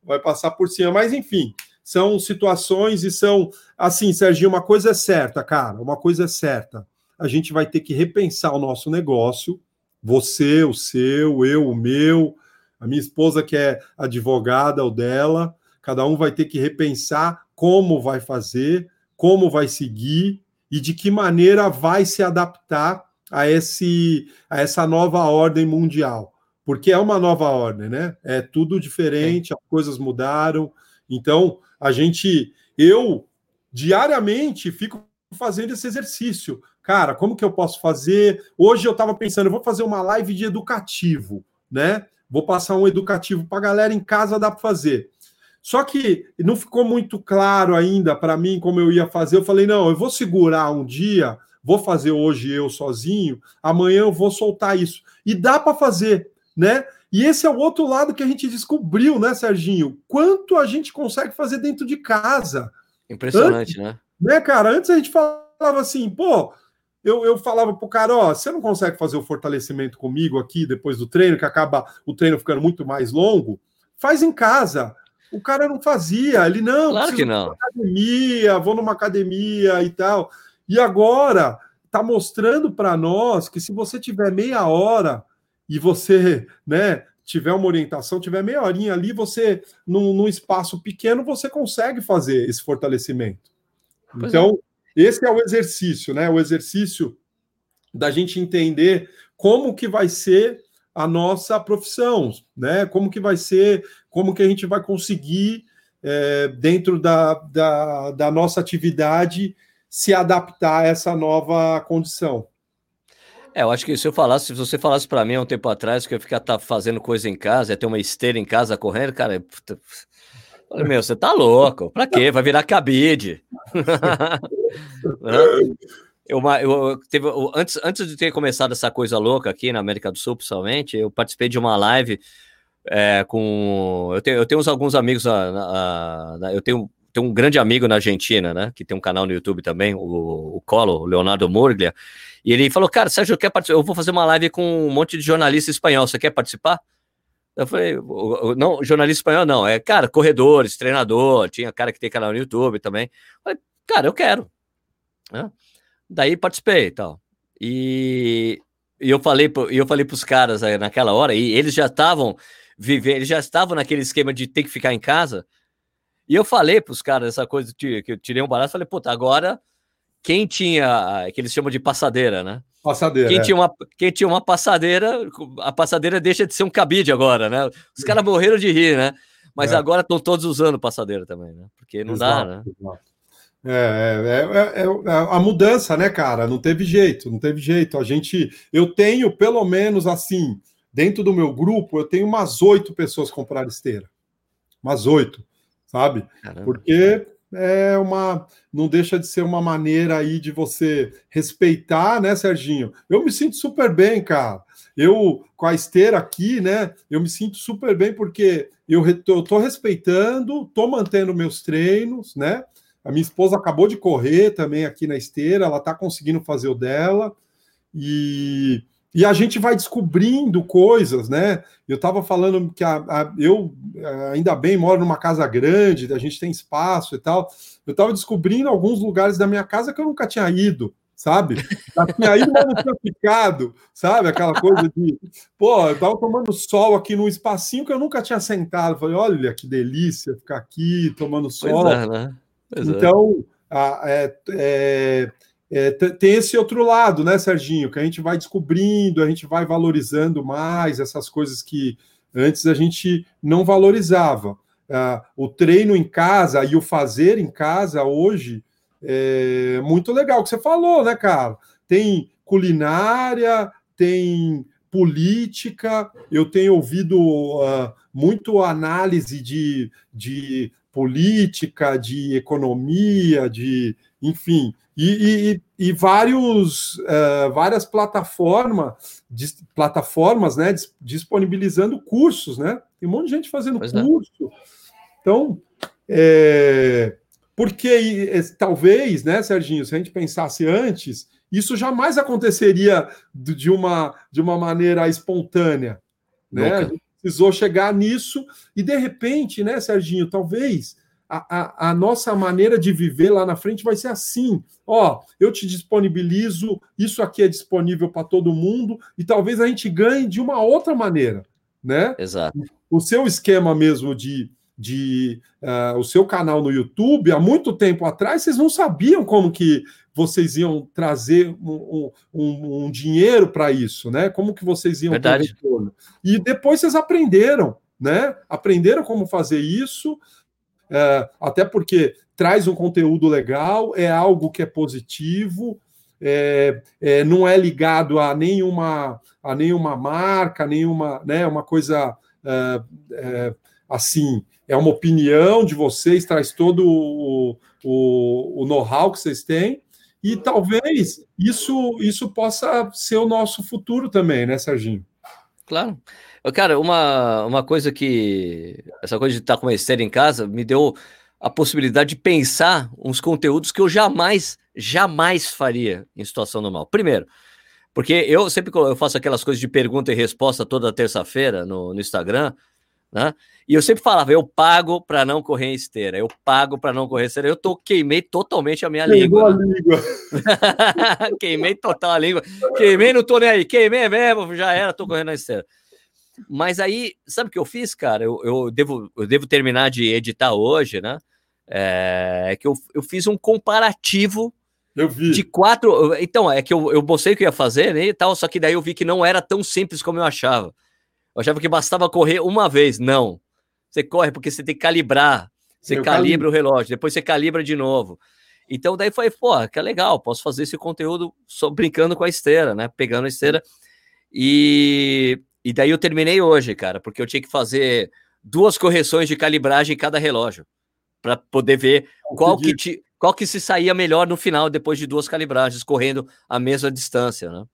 vai passar por cima. Mas enfim, são situações e são assim, Serginho, uma coisa é certa, cara, uma coisa é certa. A gente vai ter que repensar o nosso negócio. Você, o seu, eu, o meu, a minha esposa que é advogada, o dela. Cada um vai ter que repensar como vai fazer, como vai seguir e de que maneira vai se adaptar a, esse, a essa nova ordem mundial. Porque é uma nova ordem, né? É tudo diferente, é. as coisas mudaram. Então, a gente, eu diariamente fico fazendo esse exercício. Cara, como que eu posso fazer? Hoje eu estava pensando, eu vou fazer uma live de educativo, né? Vou passar um educativo para a galera em casa, dá para fazer. Só que não ficou muito claro ainda para mim como eu ia fazer. Eu falei, não, eu vou segurar um dia, vou fazer hoje eu sozinho, amanhã eu vou soltar isso. E dá para fazer, né? E esse é o outro lado que a gente descobriu, né, Serginho? Quanto a gente consegue fazer dentro de casa. Impressionante, antes, né? Né, cara? Antes a gente falava assim, pô, eu, eu falava pro cara, ó, você não consegue fazer o fortalecimento comigo aqui depois do treino, que acaba o treino ficando muito mais longo? Faz em casa o cara não fazia, ele não. Claro que não. Academia, vou numa academia e tal. E agora está mostrando para nós que se você tiver meia hora e você, né, tiver uma orientação, tiver meia horinha ali, você, num, num espaço pequeno, você consegue fazer esse fortalecimento. Pois então, é. esse é o exercício, né? O exercício da gente entender como que vai ser a nossa profissão, né? Como que vai ser, como que a gente vai conseguir, é, dentro da, da, da nossa atividade, se adaptar a essa nova condição. É, eu acho que se eu falasse, se você falasse para mim há um tempo atrás que eu ia ficar tá, fazendo coisa em casa, ia ter uma esteira em casa correndo, cara, puta, falei, meu, você tá louco? Pra quê? Vai virar cabide. eu, eu, teve, eu, antes, antes de ter começado essa coisa louca aqui na América do Sul, principalmente, eu participei de uma live é, com. Eu tenho, eu tenho uns, alguns amigos, a, a, eu tenho tem um grande amigo na Argentina, né? Que tem um canal no YouTube também, o, o Colo, o Leonardo Murglia. E ele falou: Cara, Sérgio, quer participar? Eu vou fazer uma live com um monte de jornalista espanhol. Você quer participar? Eu falei: Não, jornalista espanhol não. É, cara, corredores, treinador. Tinha cara que tem canal no YouTube também. Eu falei: Cara, eu quero. Né? Daí participei e tal. E, e eu falei, eu falei para os caras naquela hora, e eles já estavam vivendo, eles já estavam naquele esquema de ter que ficar em casa. E eu falei para os caras essa coisa que eu tirei um barato, falei, puta, agora quem tinha, que eles chamam de passadeira, né? Passadeira. Quem, é. tinha uma, quem tinha uma passadeira, a passadeira deixa de ser um cabide agora, né? Os caras morreram de rir, né? Mas é. agora estão todos usando passadeira também, né? Porque não exato, dá, né? É, é, é, a mudança, né, cara? Não teve jeito, não teve jeito. A gente, eu tenho pelo menos assim, dentro do meu grupo, eu tenho umas oito pessoas comprar esteira, umas oito sabe? Caramba. Porque é uma não deixa de ser uma maneira aí de você respeitar, né, Serginho? Eu me sinto super bem, cara. Eu com a esteira aqui, né? Eu me sinto super bem porque eu, eu tô respeitando, tô mantendo meus treinos, né? A minha esposa acabou de correr também aqui na esteira, ela tá conseguindo fazer o dela e e a gente vai descobrindo coisas, né? Eu estava falando que a, a, eu ainda bem moro numa casa grande, a gente tem espaço e tal. Eu estava descobrindo alguns lugares da minha casa que eu nunca tinha ido, sabe? Já tinha ido, mas não tinha ficado, sabe? Aquela coisa de, pô, eu estava tomando sol aqui num espacinho que eu nunca tinha sentado. falei, olha que delícia ficar aqui tomando sol. É, né? É. então, a, é, é tem esse outro lado, né, Serginho, que a gente vai descobrindo, a gente vai valorizando mais essas coisas que antes a gente não valorizava. Ah, o treino em casa e o fazer em casa hoje é muito legal. Que você falou, né, cara? Tem culinária, tem política, eu tenho ouvido uh, muito análise de, de política, de economia, de enfim, e, e, e vários, uh, várias plataformas, dis, plataformas né, disponibilizando cursos, né? Tem um monte de gente fazendo pois curso. É. Então, é, porque talvez, né, Serginho, se a gente pensasse antes, isso jamais aconteceria de uma, de uma maneira espontânea. Né? A gente precisou chegar nisso, e de repente, né, Serginho, talvez a, a, a, nossa maneira de viver lá na frente vai ser assim. Ó, eu te disponibilizo, isso aqui é disponível para todo mundo, e talvez a gente ganhe de uma outra maneira, né? Exato. O seu esquema mesmo de, de uh, o seu canal no YouTube, há muito tempo atrás, vocês não sabiam como que vocês iam trazer um, um, um dinheiro para isso, né? Como que vocês iam Verdade. ter retorno. E depois vocês aprenderam, né? Aprenderam como fazer isso, é, até porque traz um conteúdo legal, é algo que é positivo, é, é, não é ligado a nenhuma, a nenhuma marca, nenhuma, né, uma coisa é, é, assim, é uma opinião de vocês, traz todo o, o, o know-how que vocês têm, e talvez isso, isso possa ser o nosso futuro também, né, Serginho? Claro. Cara, uma, uma coisa que. Essa coisa de estar com uma esteira em casa me deu a possibilidade de pensar uns conteúdos que eu jamais, jamais faria em situação normal. Primeiro, porque eu sempre eu faço aquelas coisas de pergunta e resposta toda terça-feira no, no Instagram, né? E eu sempre falava, eu pago para não correr em esteira, eu pago para não correr esteira. Eu tô, queimei totalmente a minha língua. Né? A língua. queimei total a língua. Queimei, não tô nem aí. Queimei mesmo, já era, tô correndo na esteira. Mas aí, sabe o que eu fiz, cara? Eu, eu, devo, eu devo terminar de editar hoje, né? É, é que eu, eu fiz um comparativo eu vi. de quatro. Então, é que eu, eu mostrei o que ia fazer né, e tal, só que daí eu vi que não era tão simples como eu achava. Eu achava que bastava correr uma vez. Não. Você corre porque você tem que calibrar. Você eu calibra calibro. o relógio, depois você calibra de novo. Então daí foi, pô, que é legal, posso fazer esse conteúdo só brincando com a esteira, né? Pegando a esteira. E, e daí eu terminei hoje, cara, porque eu tinha que fazer duas correções de calibragem em cada relógio para poder ver qual que, te, qual que se saía melhor no final depois de duas calibragens correndo a mesma distância, né?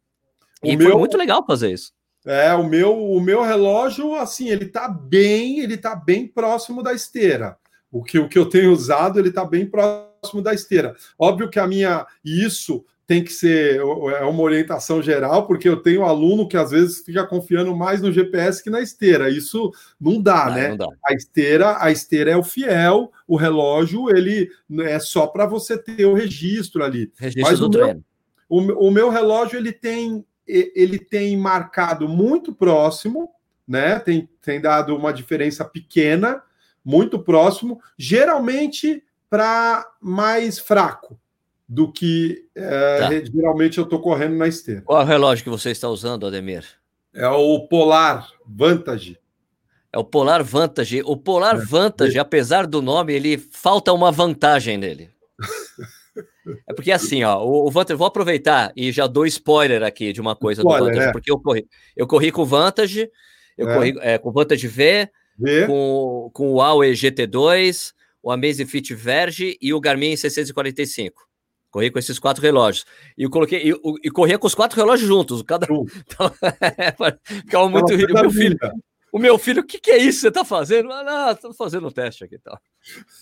E o foi meu... muito legal fazer isso. É, o meu, o meu relógio, assim, ele tá bem, ele tá bem próximo da esteira. O que, o que eu tenho usado, ele tá bem próximo da esteira. Óbvio que a minha, isso tem que ser é uma orientação geral, porque eu tenho aluno que às vezes fica confiando mais no GPS que na esteira. Isso não dá, não, né? Não dá. A esteira, a esteira é o fiel, o relógio ele é só para você ter o registro ali. Registro Mas do o treino. Meu, o, o meu relógio ele tem ele tem marcado muito próximo, né? Tem, tem dado uma diferença pequena, muito próximo, geralmente para mais fraco do que é, tá. geralmente eu estou correndo na esteira. Qual é o relógio que você está usando, Ademir? É o Polar Vantage. É o Polar Vantage. O Polar é. Vantage, apesar do nome, ele falta uma vantagem nele. É porque assim, ó, o, o Vantage, vou aproveitar e já dou spoiler aqui de uma coisa spoiler, do Vantage, é. porque eu corri, eu corri com o Vantage, eu é. corri é, com o Vantage V, v, com, com o Huawei GT2, o Amazfit Verge e o Garmin 645. Corri com esses quatro relógios. E eu coloquei, e, e corria com os quatro relógios juntos, cada um. Então, ficava muito rindo. Meu filho, o meu filho, o que, que é isso que você está fazendo? Ah, não, estou fazendo um teste aqui e tal.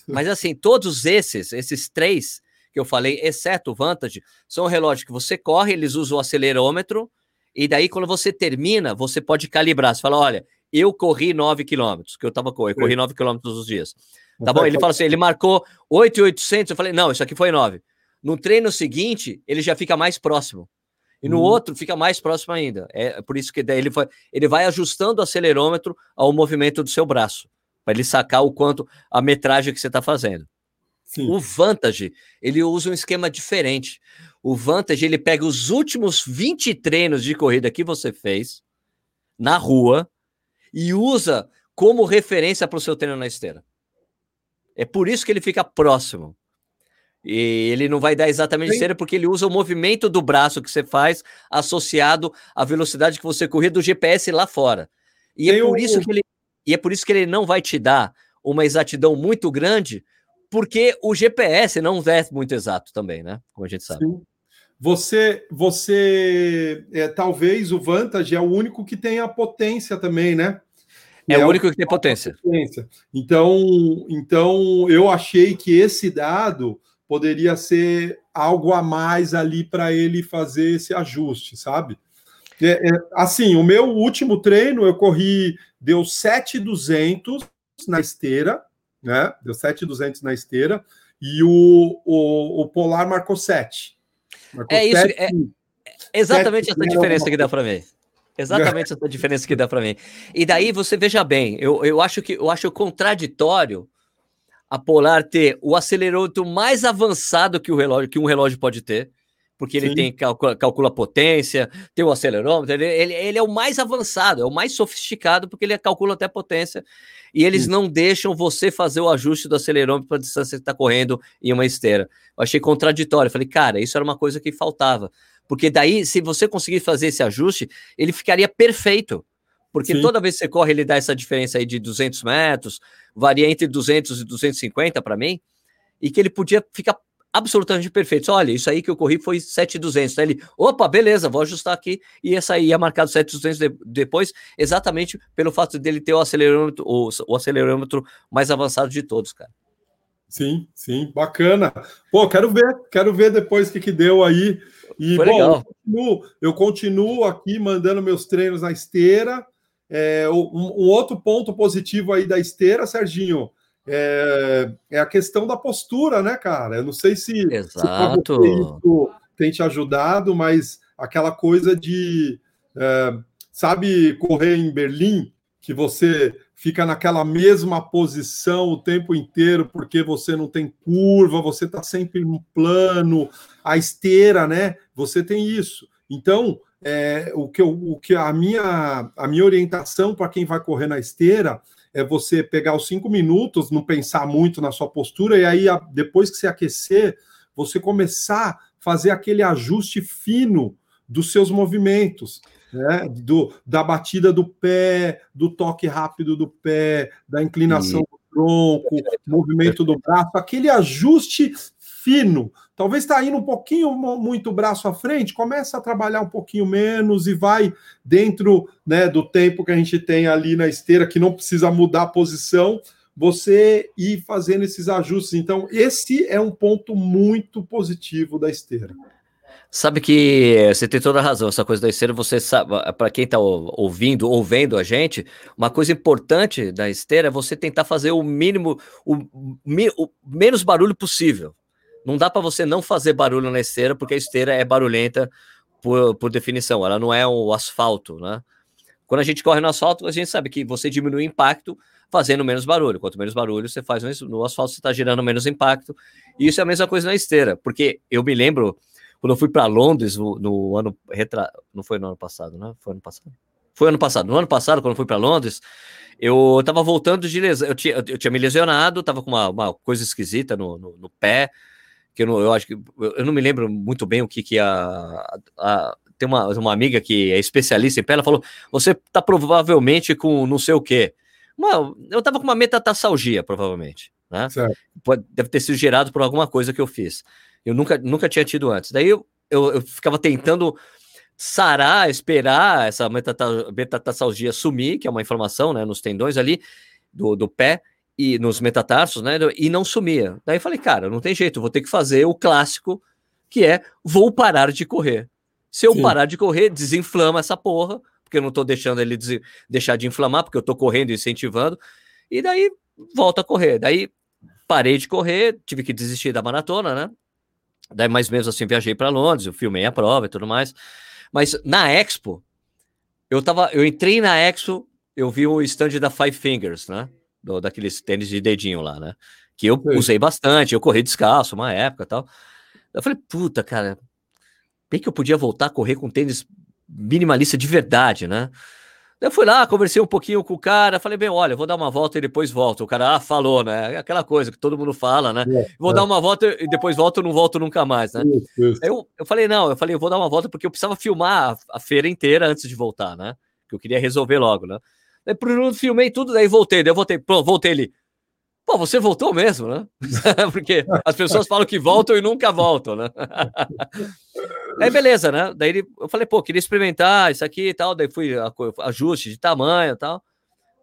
Mas assim, todos esses, esses três, que eu falei, exceto o Vantage, são relógios que você corre, eles usam o acelerômetro, e daí quando você termina, você pode calibrar. Você fala, olha, eu corri 9 quilômetros, que eu tava correndo, corri 9 quilômetros todos os dias. Tá bom? Ele fala assim, ele marcou 8,800, eu falei, não, isso aqui foi 9. No treino seguinte, ele já fica mais próximo. E no hum. outro fica mais próximo ainda. É por isso que ele, foi, ele vai ajustando o acelerômetro ao movimento do seu braço, para ele sacar o quanto a metragem que você está fazendo. Sim. O Vantage, ele usa um esquema diferente. O Vantage, ele pega os últimos 20 treinos de corrida que você fez na rua e usa como referência para o seu treino na esteira. É por isso que ele fica próximo. E ele não vai dar exatamente esteira porque ele usa o movimento do braço que você faz associado à velocidade que você corria do GPS lá fora. E é por isso que ele e é por isso que ele não vai te dar uma exatidão muito grande, porque o GPS não é muito exato também, né? Como a gente sabe. Sim. Você, você, é, talvez o Vantage é o único que tem a potência também, né? É, é o único que tem potência. potência. Então, então eu achei que esse dado poderia ser algo a mais ali para ele fazer esse ajuste, sabe? É, é, assim, o meu último treino eu corri, deu 7,200 na esteira, né? Deu 7,200 na esteira e o, o, o Polar marcou 7. Marcou é 7, isso, é, exatamente 7, essa diferença que dá para mim. Exatamente essa diferença que dá para mim. E daí você veja bem, eu, eu acho que eu acho contraditório a Polar ter o acelerômetro mais avançado que o relógio que um relógio pode ter, porque ele Sim. tem calcula, calcula a potência, tem o acelerômetro, ele, ele, ele, é o mais avançado, é o mais sofisticado, porque ele calcula até a potência, e eles Sim. não deixam você fazer o ajuste do acelerômetro para a distância que está correndo em uma esteira. Eu achei contraditório, eu falei, cara, isso era uma coisa que faltava, porque daí, se você conseguir fazer esse ajuste, ele ficaria perfeito. Porque Sim. toda vez que você corre, ele dá essa diferença aí de 200 metros, varia entre 200 e 250 para mim, e que ele podia ficar absolutamente perfeito. Olha, isso aí que eu corri foi 7,200. Aí ele, opa, beleza, vou ajustar aqui. E essa aí ia marcado 7,200 de, depois, exatamente pelo fato dele ter o acelerômetro, o, o acelerômetro mais avançado de todos, cara. Sim, sim, bacana. Pô, quero ver, quero ver depois o que, que deu aí. E, Foi bom, legal. Eu continuo, eu continuo aqui mandando meus treinos na esteira. É, um, um, outro ponto positivo aí da esteira, Serginho, é, é, a questão da postura, né, cara? Eu não sei se, Exato. se isso tem te ajudado, mas aquela coisa de é, sabe correr em Berlim, que você fica naquela mesma posição o tempo inteiro porque você não tem curva, você está sempre no plano, a esteira, né? Você tem isso. Então, é, o que, eu, o que a minha a minha orientação para quem vai correr na esteira é você pegar os cinco minutos, não pensar muito na sua postura e aí depois que você aquecer, você começar a fazer aquele ajuste fino dos seus movimentos né? do, da batida do pé, do toque rápido do pé, da inclinação do tronco, movimento do braço, aquele ajuste fino. Talvez está indo um pouquinho muito o braço à frente, começa a trabalhar um pouquinho menos e vai dentro né, do tempo que a gente tem ali na esteira, que não precisa mudar a posição, você ir fazendo esses ajustes. Então, esse é um ponto muito positivo da esteira. Sabe que você tem toda a razão, essa coisa da esteira, você sabe, para quem está ouvindo ou vendo a gente, uma coisa importante da esteira é você tentar fazer o mínimo, o, o menos barulho possível. Não dá para você não fazer barulho na esteira, porque a esteira é barulhenta por, por definição, ela não é o asfalto, né? Quando a gente corre no asfalto, a gente sabe que você diminui o impacto fazendo menos barulho. Quanto menos barulho você faz no asfalto, você está gerando menos impacto. E isso é a mesma coisa na esteira, porque eu me lembro quando eu fui para Londres no, no, ano retra... não foi no ano passado, né? Foi ano passado. Foi ano passado. No ano passado, quando eu fui para Londres, eu tava voltando de lesão. Eu tinha, eu tinha me lesionado, tava com uma, uma coisa esquisita no, no, no, pé, que eu, não, eu acho que eu não me lembro muito bem o que que a, a tem uma, uma amiga que é especialista em pé, ela falou: você tá provavelmente com não sei o quê. Uma, eu tava com uma metatarsalgia, provavelmente. Né? Pode, deve ter sido gerado por alguma coisa que eu fiz. Eu nunca, nunca tinha tido antes. Daí eu, eu, eu ficava tentando sarar, esperar essa metatarsalgia sumir, que é uma inflamação né, nos tendões ali do, do pé e nos metatarsos, né? E não sumia. Daí falei, cara, não tem jeito, vou ter que fazer o clássico, que é vou parar de correr. Se eu Sim. parar de correr, desinflama essa porra, porque eu não tô deixando ele deixar de inflamar, porque eu tô correndo e incentivando, e daí volta a correr. Daí parei de correr, tive que desistir da maratona, né? Daí, mais ou menos assim, viajei para Londres, eu filmei a prova e tudo mais. Mas na Expo, eu tava, eu entrei na Expo, eu vi o stand da Five Fingers, né? Do, daqueles tênis de dedinho lá, né? Que eu Sim. usei bastante, eu corri descalço uma época tal. Eu falei, puta, cara, bem que eu podia voltar a correr com tênis minimalista de verdade, né? Eu fui lá, conversei um pouquinho com o cara, falei, bem, olha, vou dar uma volta e depois volto. O cara, ah, falou, né? Aquela coisa que todo mundo fala, né? É, vou é. dar uma volta e depois volto, não volto nunca mais, né? Isso, isso. Eu, eu falei, não, eu falei, eu vou dar uma volta porque eu precisava filmar a, a feira inteira antes de voltar, né? Que eu queria resolver logo, né? Daí, filmei tudo, daí voltei, daí eu voltei, pronto, voltei ali. Pô, você voltou mesmo, né? Porque as pessoas falam que voltam e nunca voltam, né? Aí beleza, né? Daí eu falei, pô, queria experimentar isso aqui e tal. Daí fui ajuste de tamanho e tal.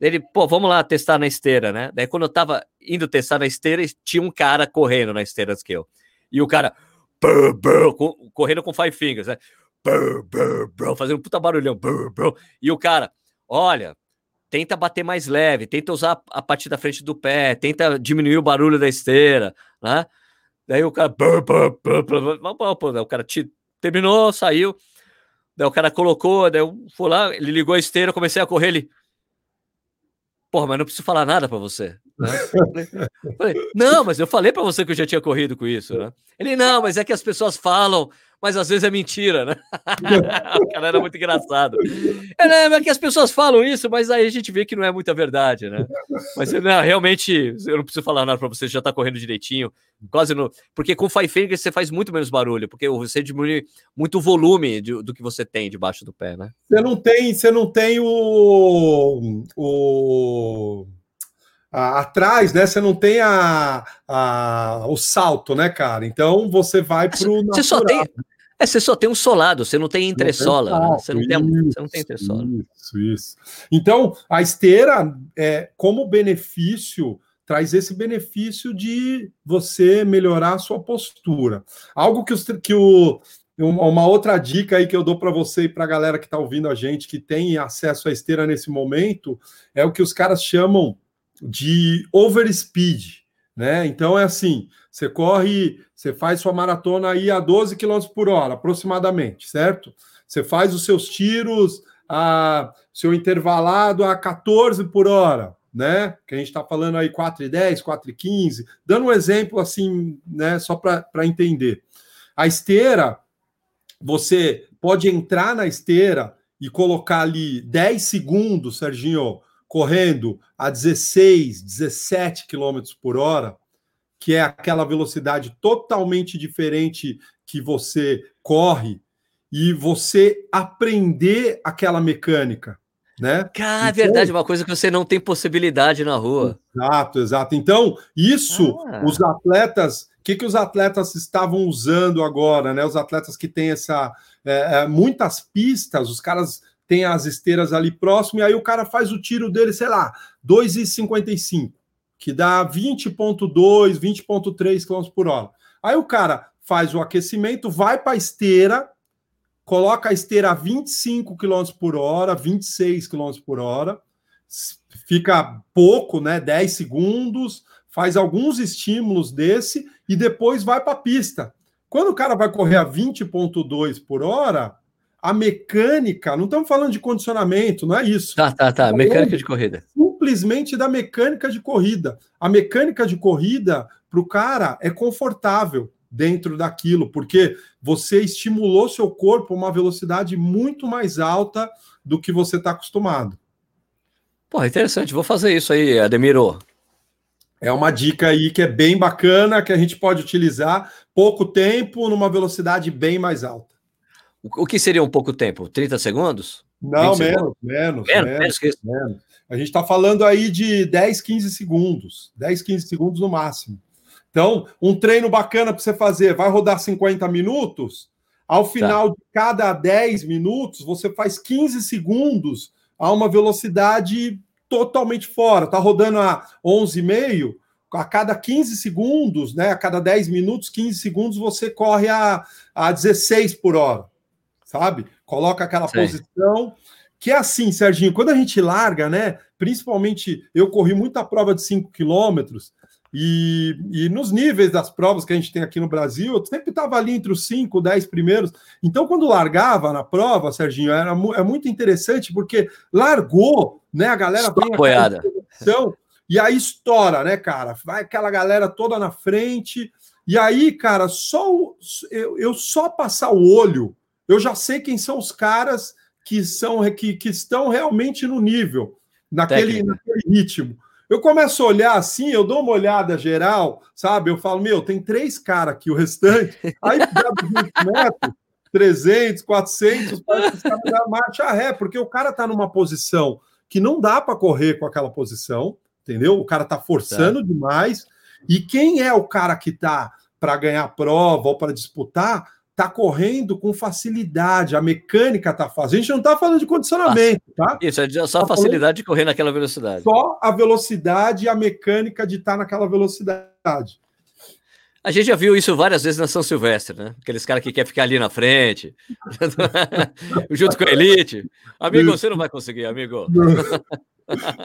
Daí ele, pô, vamos lá testar na esteira, né? Daí quando eu tava indo testar na esteira, tinha um cara correndo na esteira antes que eu. E o cara, correndo com five fingers, né? Fazendo um puta barulhão. E o cara, olha, tenta bater mais leve, tenta usar a parte da frente do pé, tenta diminuir o barulho da esteira, né? Daí o cara, o cara terminou, saiu, daí o cara colocou, daí eu fui lá, ele ligou a esteira, comecei a correr, ele, porra, mas não preciso falar nada para você. Né? Falei, não, mas eu falei para você que eu já tinha corrido com isso, né? Ele, não, mas é que as pessoas falam mas às vezes é mentira, né? o cara era muito engraçado. É, né, é que as pessoas falam isso, mas aí a gente vê que não é muita verdade, né? Mas não, realmente, eu não preciso falar nada para você, já tá correndo direitinho, quase no. Porque com Five Fingers você faz muito menos barulho, porque você diminui muito o volume de, do que você tem debaixo do pé, né? Você não tem, você não tem o. o atrás, né? Você não tem a, a, o salto, né, cara? Então você vai para o. Você só tem. É, você só tem um solado, você não tem entressola. Não tem né? você, não tem, isso, você não tem entressola. Isso, isso. Então, a esteira, é, como benefício, traz esse benefício de você melhorar a sua postura. Algo que, os, que o. Uma outra dica aí que eu dou para você e para a galera que está ouvindo a gente, que tem acesso à esteira nesse momento, é o que os caras chamam de overspeed, né? Então é assim, você corre, você faz sua maratona aí a 12 km por hora, aproximadamente, certo? Você faz os seus tiros a seu intervalado a 14 por hora, né? Que a gente está falando aí 4 e 10, 4 e 15, dando um exemplo assim, né? Só para entender. A esteira, você pode entrar na esteira e colocar ali 10 segundos, Serginho, correndo a 16, 17 km por hora, que é aquela velocidade totalmente diferente que você corre, e você aprender aquela mecânica, né? Cara, é então, verdade, uma coisa que você não tem possibilidade na rua. Exato, exato. Então, isso, ah. os atletas, o que, que os atletas estavam usando agora, né? Os atletas que têm essa é, é muitas pistas, os caras têm as esteiras ali próximo, e aí o cara faz o tiro dele, sei lá, 2,55, que dá 20,2, 20,3 km por hora. Aí o cara faz o aquecimento, vai para a esteira, coloca a esteira a 25 km por hora, 26 km por hora, fica pouco, né? 10 segundos, faz alguns estímulos desse e depois vai para a pista. Quando o cara vai correr a 20,2 por hora, a mecânica, não estamos falando de condicionamento, não é isso. Tá, tá, tá. Mecânica de corrida. Simplesmente da mecânica de corrida. A mecânica de corrida para o cara é confortável dentro daquilo, porque você estimulou seu corpo a uma velocidade muito mais alta do que você está acostumado. Pô, interessante, vou fazer isso aí, Ademiro. É uma dica aí que é bem bacana, que a gente pode utilizar pouco tempo numa velocidade bem mais alta. O que seria um pouco tempo? 30 segundos? Não, menos, segundos? menos, menos, menos, menos, menos. A gente está falando aí de 10, 15 segundos. 10, 15 segundos no máximo. Então, um treino bacana para você fazer, vai rodar 50 minutos, ao final tá. de cada 10 minutos, você faz 15 segundos a uma velocidade totalmente fora. Tá rodando a 11,5, a cada 15 segundos, né, a cada 10 minutos, 15 segundos, você corre a, a 16 por hora, sabe? Coloca aquela Sim. posição. Que é assim, Serginho, quando a gente larga, né? Principalmente, eu corri muita prova de 5 quilômetros, e, e, nos níveis das provas que a gente tem aqui no Brasil, eu sempre estava ali entre os 5, 10 primeiros. Então, quando largava na prova, Serginho, era é muito interessante, porque largou, né? A galera vem apoiada. E aí estoura, né, cara? Vai aquela galera toda na frente. E aí, cara, só eu, eu só passar o olho, eu já sei quem são os caras que são que, que estão realmente no nível, naquele, naquele ritmo. Eu começo a olhar assim, eu dou uma olhada geral, sabe? Eu falo, meu, tem três caras aqui, o restante. Aí, 20 metros, 300, 400, parece que dá marcha ré, porque o cara tá numa posição que não dá para correr com aquela posição, entendeu? O cara tá forçando tá. demais. E quem é o cara que tá para ganhar prova ou para disputar, tá correndo com facilidade, a mecânica tá fácil. A gente não tá falando de condicionamento, tá? Isso, é só a tá facilidade de correr naquela velocidade. Só a velocidade e a mecânica de estar tá naquela velocidade. A gente já viu isso várias vezes na São Silvestre, né? Aqueles caras que querem ficar ali na frente, junto com a elite. Amigo, você não vai conseguir, amigo.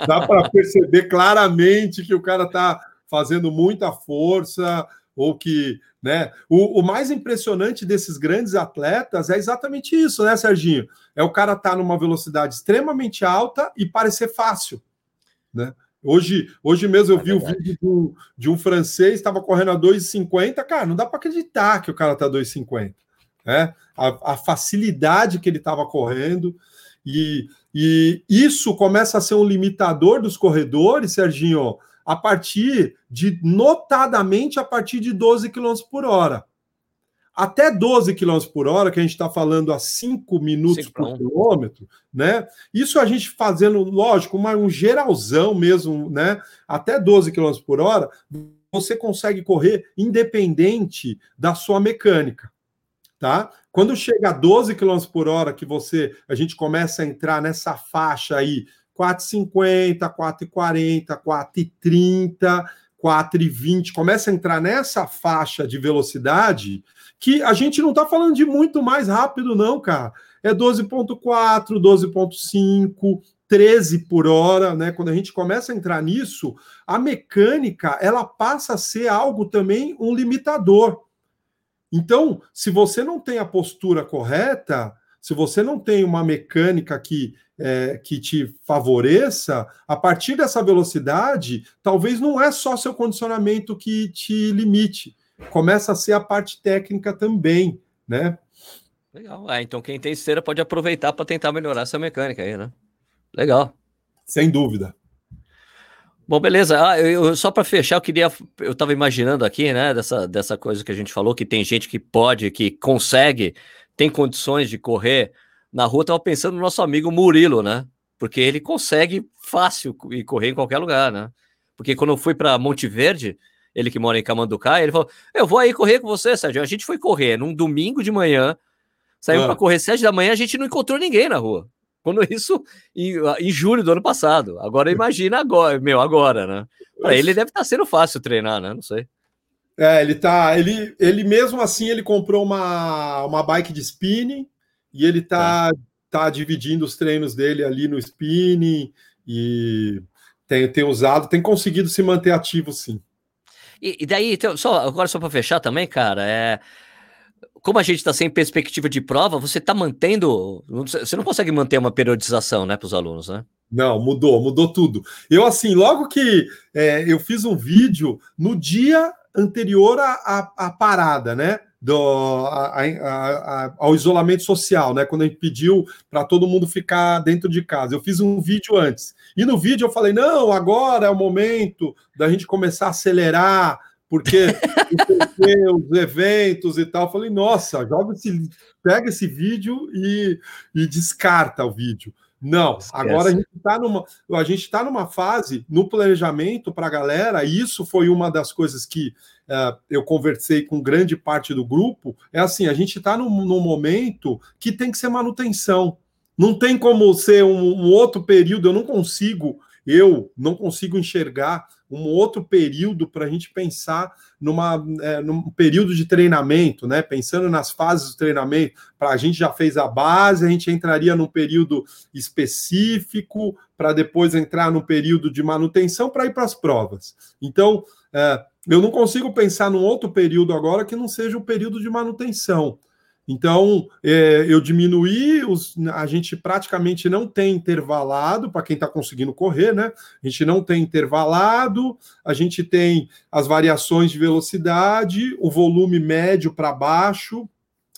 Dá para perceber claramente que o cara tá fazendo muita força, ou que, né? O, o, mais impressionante desses grandes atletas é exatamente isso, né, Serginho? É o cara estar tá numa velocidade extremamente alta e parecer fácil, né? Hoje, hoje mesmo eu é vi verdade. o vídeo de um, de um francês, estava correndo a 2,50. Cara, não dá para acreditar que o cara está 2,50. Né? A, a facilidade que ele estava correndo. E, e isso começa a ser um limitador dos corredores, Serginho, a partir de, notadamente, a partir de 12 km por hora. Até 12 km por hora, que a gente está falando a 5 minutos por quilômetro, né? Isso a gente fazendo, lógico, uma, um geralzão mesmo, né? Até 12 km por hora, você consegue correr independente da sua mecânica, tá? Quando chega a 12 km por hora, que você a gente começa a entrar nessa faixa aí 4,50, 4,40, 4,30, 4,20. Começa a entrar nessa faixa de velocidade que a gente não está falando de muito mais rápido, não, cara. É 12,4, 12,5, 13 por hora, né? Quando a gente começa a entrar nisso, a mecânica ela passa a ser algo também um limitador. Então, se você não tem a postura correta, se você não tem uma mecânica que, é, que te favoreça, a partir dessa velocidade, talvez não é só seu condicionamento que te limite, começa a ser a parte técnica também, né? Legal. Ah, então quem tem esteira pode aproveitar para tentar melhorar essa mecânica aí, né? Legal. Sem dúvida. Bom, beleza. Ah, eu, só para fechar, eu queria. Eu estava imaginando aqui, né, dessa, dessa coisa que a gente falou, que tem gente que pode, que consegue, tem condições de correr na rua. Estava pensando no nosso amigo Murilo, né? Porque ele consegue fácil e correr em qualquer lugar, né? Porque quando eu fui para Monte Verde, ele que mora em Camanducá, ele falou: Eu vou aí correr com você, Sérgio. A gente foi correr num domingo de manhã, saiu ah. para correr sete da manhã, a gente não encontrou ninguém na rua. Quando isso em, em julho do ano passado. Agora imagina agora, meu, agora, né? Para ele deve estar tá sendo fácil treinar, né? Não sei. É, ele tá. Ele, ele mesmo assim ele comprou uma, uma bike de spinning e ele tá, é. tá dividindo os treinos dele ali no spinning e tem, tem usado, tem conseguido se manter ativo, sim. E, e daí, então, só agora só para fechar também, cara, é como a gente está sem perspectiva de prova, você está mantendo. Você não consegue manter uma periodização, né, para os alunos, né? Não, mudou, mudou tudo. Eu, assim, logo que é, eu fiz um vídeo no dia anterior à, à, à parada, né? Do, a, a, ao isolamento social, né? Quando a gente pediu para todo mundo ficar dentro de casa. Eu fiz um vídeo antes. E no vídeo eu falei: não, agora é o momento da gente começar a acelerar porque os eventos e tal. Eu falei, nossa, joga esse, pega esse vídeo e, e descarta o vídeo. Não, Esquece. agora a gente está numa, a gente tá numa fase no planejamento para a galera, e isso foi uma das coisas que uh, eu conversei com grande parte do grupo. É assim: a gente está num, num, momento que tem que ser manutenção. Não tem como ser um, um outro período, eu não consigo, eu não consigo enxergar um outro período para a gente pensar numa, é, num período de treinamento, né? Pensando nas fases do treinamento, para a gente já fez a base, a gente entraria num período específico para depois entrar no período de manutenção para ir para as provas. Então, é, eu não consigo pensar num outro período agora que não seja o período de manutenção. Então, é, eu diminuí, os, a gente praticamente não tem intervalado, para quem está conseguindo correr, né? A gente não tem intervalado, a gente tem as variações de velocidade, o volume médio para baixo,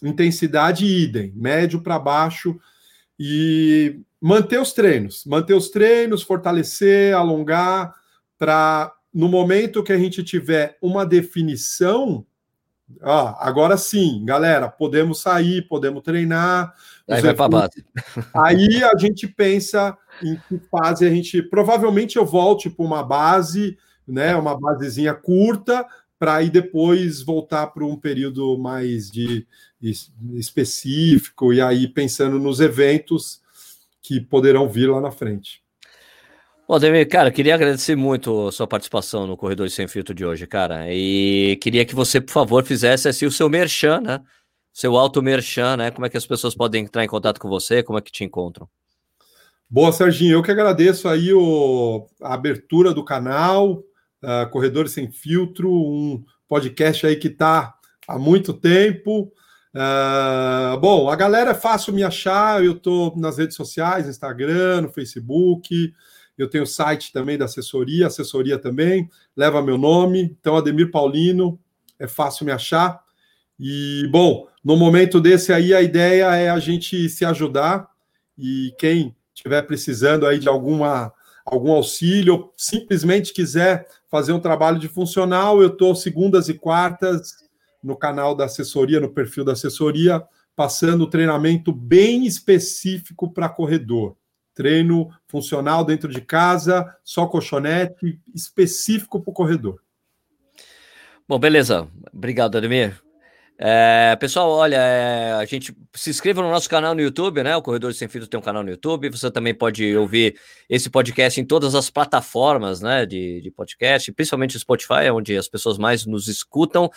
intensidade idem, médio para baixo, e manter os treinos, manter os treinos, fortalecer, alongar, para no momento que a gente tiver uma definição Ó, agora sim, galera, podemos sair, podemos treinar. Aí vai para base. Aí a gente pensa em que fase a gente. Provavelmente eu volte para uma base, né? Uma basezinha curta, para aí depois voltar para um período mais de específico, e aí pensando nos eventos que poderão vir lá na frente. Bom, Demir, cara, queria agradecer muito a sua participação no Corredor Sem Filtro de hoje, cara. E queria que você, por favor, fizesse assim, o seu merchan, né? Seu auto merchan, né? Como é que as pessoas podem entrar em contato com você? Como é que te encontram? Boa, Serginho. Eu que agradeço aí o, a abertura do canal, uh, Corredores Sem Filtro, um podcast aí que está há muito tempo. Uh, bom, a galera é fácil me achar, eu estou nas redes sociais, Instagram, no Facebook, eu tenho o site também da assessoria, assessoria também, leva meu nome. Então, Ademir Paulino, é fácil me achar. E, bom, no momento desse aí, a ideia é a gente se ajudar. E quem estiver precisando aí de alguma, algum auxílio, ou simplesmente quiser fazer um trabalho de funcional, eu estou segundas e quartas no canal da assessoria, no perfil da assessoria, passando treinamento bem específico para corredor treino funcional dentro de casa, só colchonete, específico para o corredor. Bom, beleza. Obrigado, Ademir. É, pessoal, olha, é, a gente se inscreva no nosso canal no YouTube, né? O Corredor Sem Filtro tem um canal no YouTube. Você também pode ouvir esse podcast em todas as plataformas, né? De, de podcast, principalmente o Spotify, onde as pessoas mais nos escutam.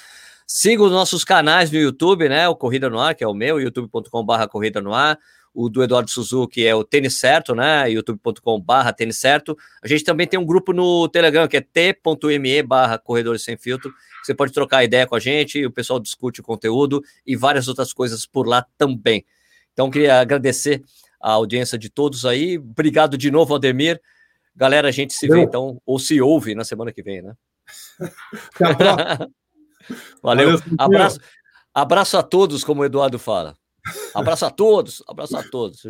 Siga os nossos canais no YouTube, né? O Corrida no Ar, que é o meu, youtube.com/barra Corrida no Ar o do Eduardo Suzuki é o Tênis Certo, né? youtube.com/barra Tênis Certo. A gente também tem um grupo no Telegram que é t.me/barra Corredores Sem Filtro. Você pode trocar ideia com a gente, o pessoal discute o conteúdo e várias outras coisas por lá também. Então, queria agradecer a audiência de todos aí. Obrigado de novo, Aldemir. Galera, a gente se vê então, ou se ouve na semana que vem, né? Valeu. Valeu abraço, abraço a todos, como o Eduardo fala. Abraço a todos, abraço a todos.